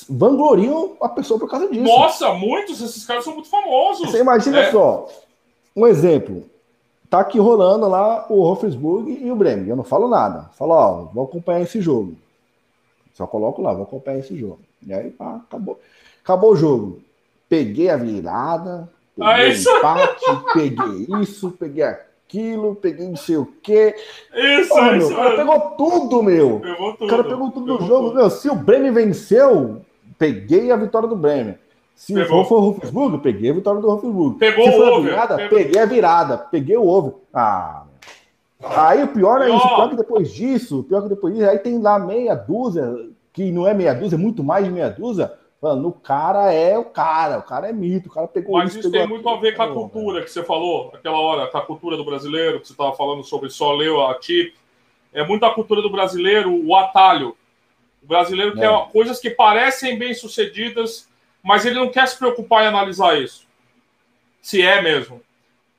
vangloriam a pessoa por causa disso. Nossa, muitos. Esses caras são muito famosos. Você imagina é. só. Um exemplo. Tá aqui rolando lá o Wolfsburg e o Bremen. Eu não falo nada. Falo, ó, vou acompanhar esse jogo. Só coloco lá, vou acompanhar esse jogo. E aí, pá, acabou. Acabou o jogo. Peguei a virada, peguei ah, isso. empate, peguei isso, peguei aquilo, peguei não sei o quê. Isso, oh, isso. o cara pegou tudo, meu. Pegou tudo. O cara pegou tudo no jogo. Tudo. Meu, se o Bremen venceu, peguei a vitória do Bremen. Se pegou. for o Wolfsburg, peguei a vitória do Wolfsburg. Pegou Se for a virada, pegou. peguei a virada. Peguei o ovo. Ah, Aí o pior é isso, o pior que depois disso, pior que depois disso, aí tem lá meia dúzia, que não é meia dúzia, é muito mais de meia dúzia, Mano, o cara é o cara, o cara é mito, o cara pegou Mas isso, tem muito a ver com a cultura que você falou, aquela hora, com a cultura do brasileiro, que você estava falando sobre só leu a tip. É muito a cultura do brasileiro, o atalho. O brasileiro é. quer coisas que parecem bem sucedidas, mas ele não quer se preocupar em analisar isso. Se é mesmo.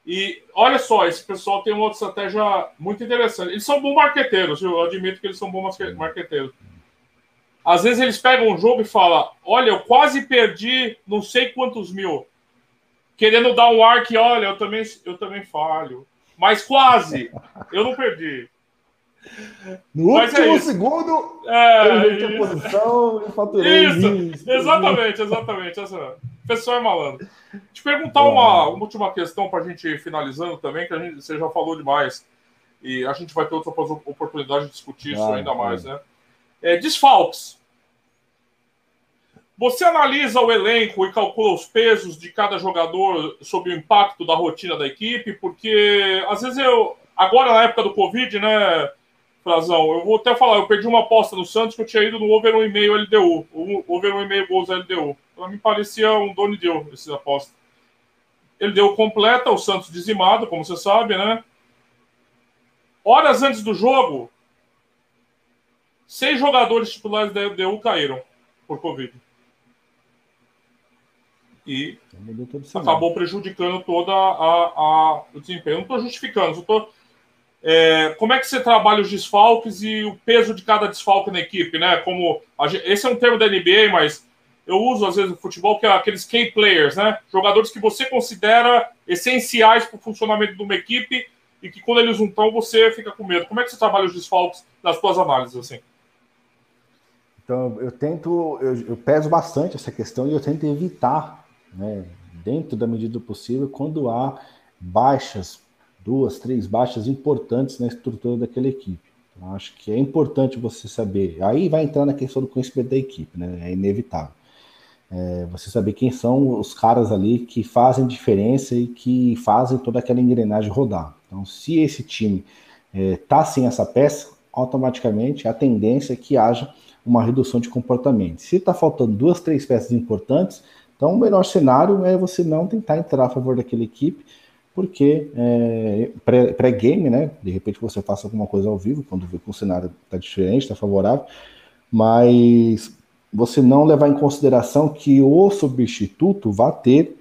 E olha só, esse pessoal tem uma outra estratégia muito interessante. Eles são bons marqueteiros, eu admito que eles são bons marqueteiros. Às vezes eles pegam um jogo e falam: Olha, eu quase perdi não sei quantos mil. Querendo dar um ar que, olha, eu também, eu também falho. Mas quase. Eu não perdi. No Mas é último é segundo, é, eu a posição e faturei. Isso, isso exatamente, exatamente. Essa. pessoal é malandro. Te perguntar uma, uma última questão para a gente ir finalizando também, que a gente, você já falou demais. E a gente vai ter outra oportunidade de discutir isso ainda mais, né? É, desfalques. Você analisa o elenco e calcula os pesos de cada jogador sobre o impacto da rotina da equipe, porque às vezes eu, agora na época do Covid, né, Frazão, eu vou até falar, eu perdi uma aposta no Santos que eu tinha ido no over 1,5 LDU, over 1,5 gols LDU. Pra mim parecia um dono deu essa aposta. Ele deu completa, o Santos dizimado, como você sabe, né? Horas antes do jogo, seis jogadores titulares da LDU caíram por Covid e acabou prejudicando a, o desempenho. Eu não estou justificando, eu estou. É, como é que você trabalha os desfalques e o peso de cada desfalque na equipe, né? Como esse é um termo da NBA, mas eu uso às vezes no futebol que é aqueles key players, né? Jogadores que você considera essenciais para o funcionamento de uma equipe e que quando eles não estão você fica com medo. Como é que você trabalha os desfalques nas suas análises assim? Então eu tento, eu, eu peso bastante essa questão e eu tento evitar né, dentro da medida do possível, quando há baixas, duas, três baixas importantes na estrutura daquela equipe. Então, acho que é importante você saber. Aí vai entrar na questão do conhecimento da equipe, né? É inevitável. É, você saber quem são os caras ali que fazem diferença e que fazem toda aquela engrenagem rodar. Então, se esse time está é, sem essa peça, automaticamente a tendência é que haja uma redução de comportamento. Se está faltando duas, três peças importantes, então, o melhor cenário é você não tentar entrar a favor daquela equipe, porque é, pré-game, né? De repente você faça alguma coisa ao vivo, quando vê que o cenário está diferente, está favorável, mas você não levar em consideração que o substituto vai ter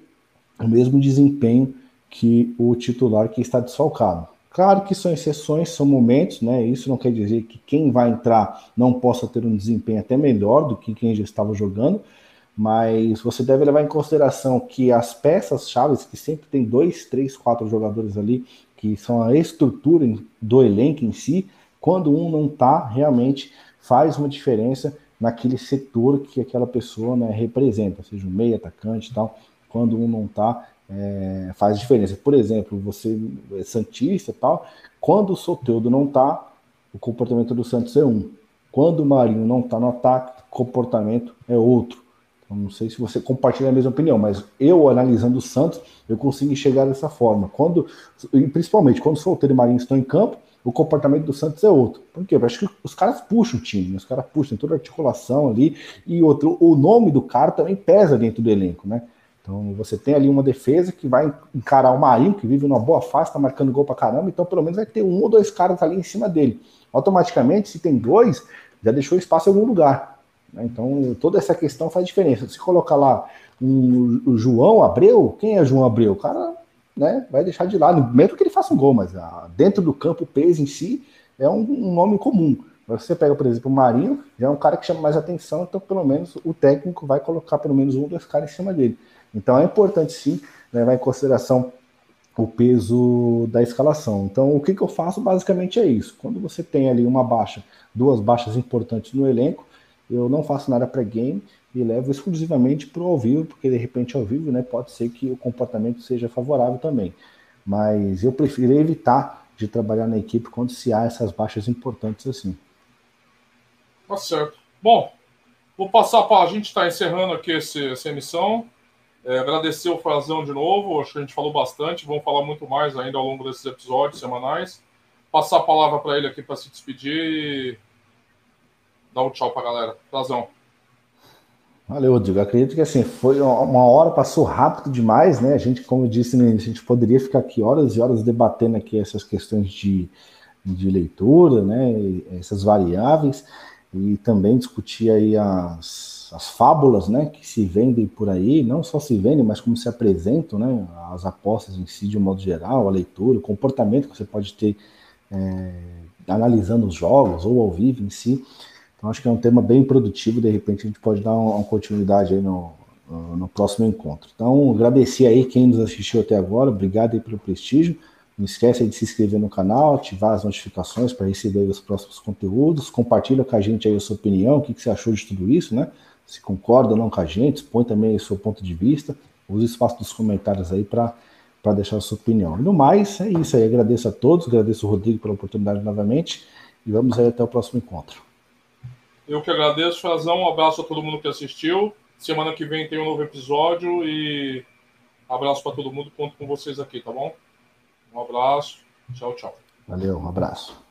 o mesmo desempenho que o titular que está desfalcado. Claro que são exceções, são momentos, né? Isso não quer dizer que quem vai entrar não possa ter um desempenho até melhor do que quem já estava jogando, mas você deve levar em consideração que as peças chaves, que sempre tem dois, três, quatro jogadores ali, que são a estrutura do elenco em si, quando um não está, realmente faz uma diferença naquele setor que aquela pessoa né, representa, seja o meio, atacante e tal, quando um não está, é, faz diferença. Por exemplo, você é Santista e tal, quando o Soteudo não está, o comportamento do Santos é um. Quando o Marinho não está no ataque, o comportamento é outro. Não sei se você compartilha a mesma opinião, mas eu, analisando o Santos, eu consigo enxergar dessa forma. Quando, principalmente quando Solteiro e Marinho estão em campo, o comportamento do Santos é outro. Por quê? Eu acho que os caras puxam o time, os caras puxam toda a articulação ali, e outro, o nome do cara também pesa dentro do elenco, né? Então você tem ali uma defesa que vai encarar o Marinho, que vive numa boa fase, tá marcando gol pra caramba, então pelo menos vai ter um ou dois caras ali em cima dele. Automaticamente, se tem dois, já deixou espaço em algum lugar. Né? Então, toda essa questão faz diferença. Se colocar lá um, o João Abreu, quem é João Abreu? O cara né, vai deixar de lado, mesmo que ele faça um gol, mas ah, dentro do campo, o peso em si é um, um nome comum. Você pega, por exemplo, o Marinho, já é um cara que chama mais atenção, então pelo menos o técnico vai colocar pelo menos um ou dois caras em cima dele. Então é importante sim levar em consideração o peso da escalação. Então o que, que eu faço basicamente é isso. Quando você tem ali uma baixa, duas baixas importantes no elenco, eu não faço nada pré-game e levo exclusivamente para o ao vivo, porque de repente ao vivo né, pode ser que o comportamento seja favorável também. Mas eu prefiro evitar de trabalhar na equipe quando se há essas baixas importantes assim. Tá certo. Bom, vou passar para. A gente está encerrando aqui esse, essa emissão. É, agradecer o Frazão de novo, acho que a gente falou bastante, vamos falar muito mais ainda ao longo desses episódios semanais. Passar a palavra para ele aqui para se despedir Dá um tchau pra galera. Razão. Valeu, Rodrigo. Acredito que assim, foi uma hora, passou rápido demais, né? A gente, como eu disse início, a gente poderia ficar aqui horas e horas debatendo aqui essas questões de, de leitura, né? Essas variáveis, e também discutir aí as, as fábulas, né? Que se vendem por aí, não só se vendem, mas como se apresentam, né? As apostas em si, de um modo geral, a leitura, o comportamento que você pode ter é, analisando os jogos ou ao vivo em si. Então, acho que é um tema bem produtivo, de repente a gente pode dar uma, continuidade aí no, no próximo encontro. Então, agradecer aí quem nos assistiu até agora, obrigado aí pelo prestígio. Não esquece de se inscrever no canal, ativar as notificações para receber os próximos conteúdos. Compartilha com a gente aí a sua opinião, o que, que você achou de tudo isso, né? se concorda ou não com a gente, põe também o seu ponto de vista, use o espaço dos comentários aí para deixar a sua opinião. E no mais, é isso aí. Agradeço a todos, agradeço o Rodrigo pela oportunidade novamente e vamos aí até o próximo encontro. Eu que agradeço, Frazão. Um abraço a todo mundo que assistiu. Semana que vem tem um novo episódio e abraço para todo mundo. Conto com vocês aqui, tá bom? Um abraço. Tchau, tchau. Valeu, um abraço.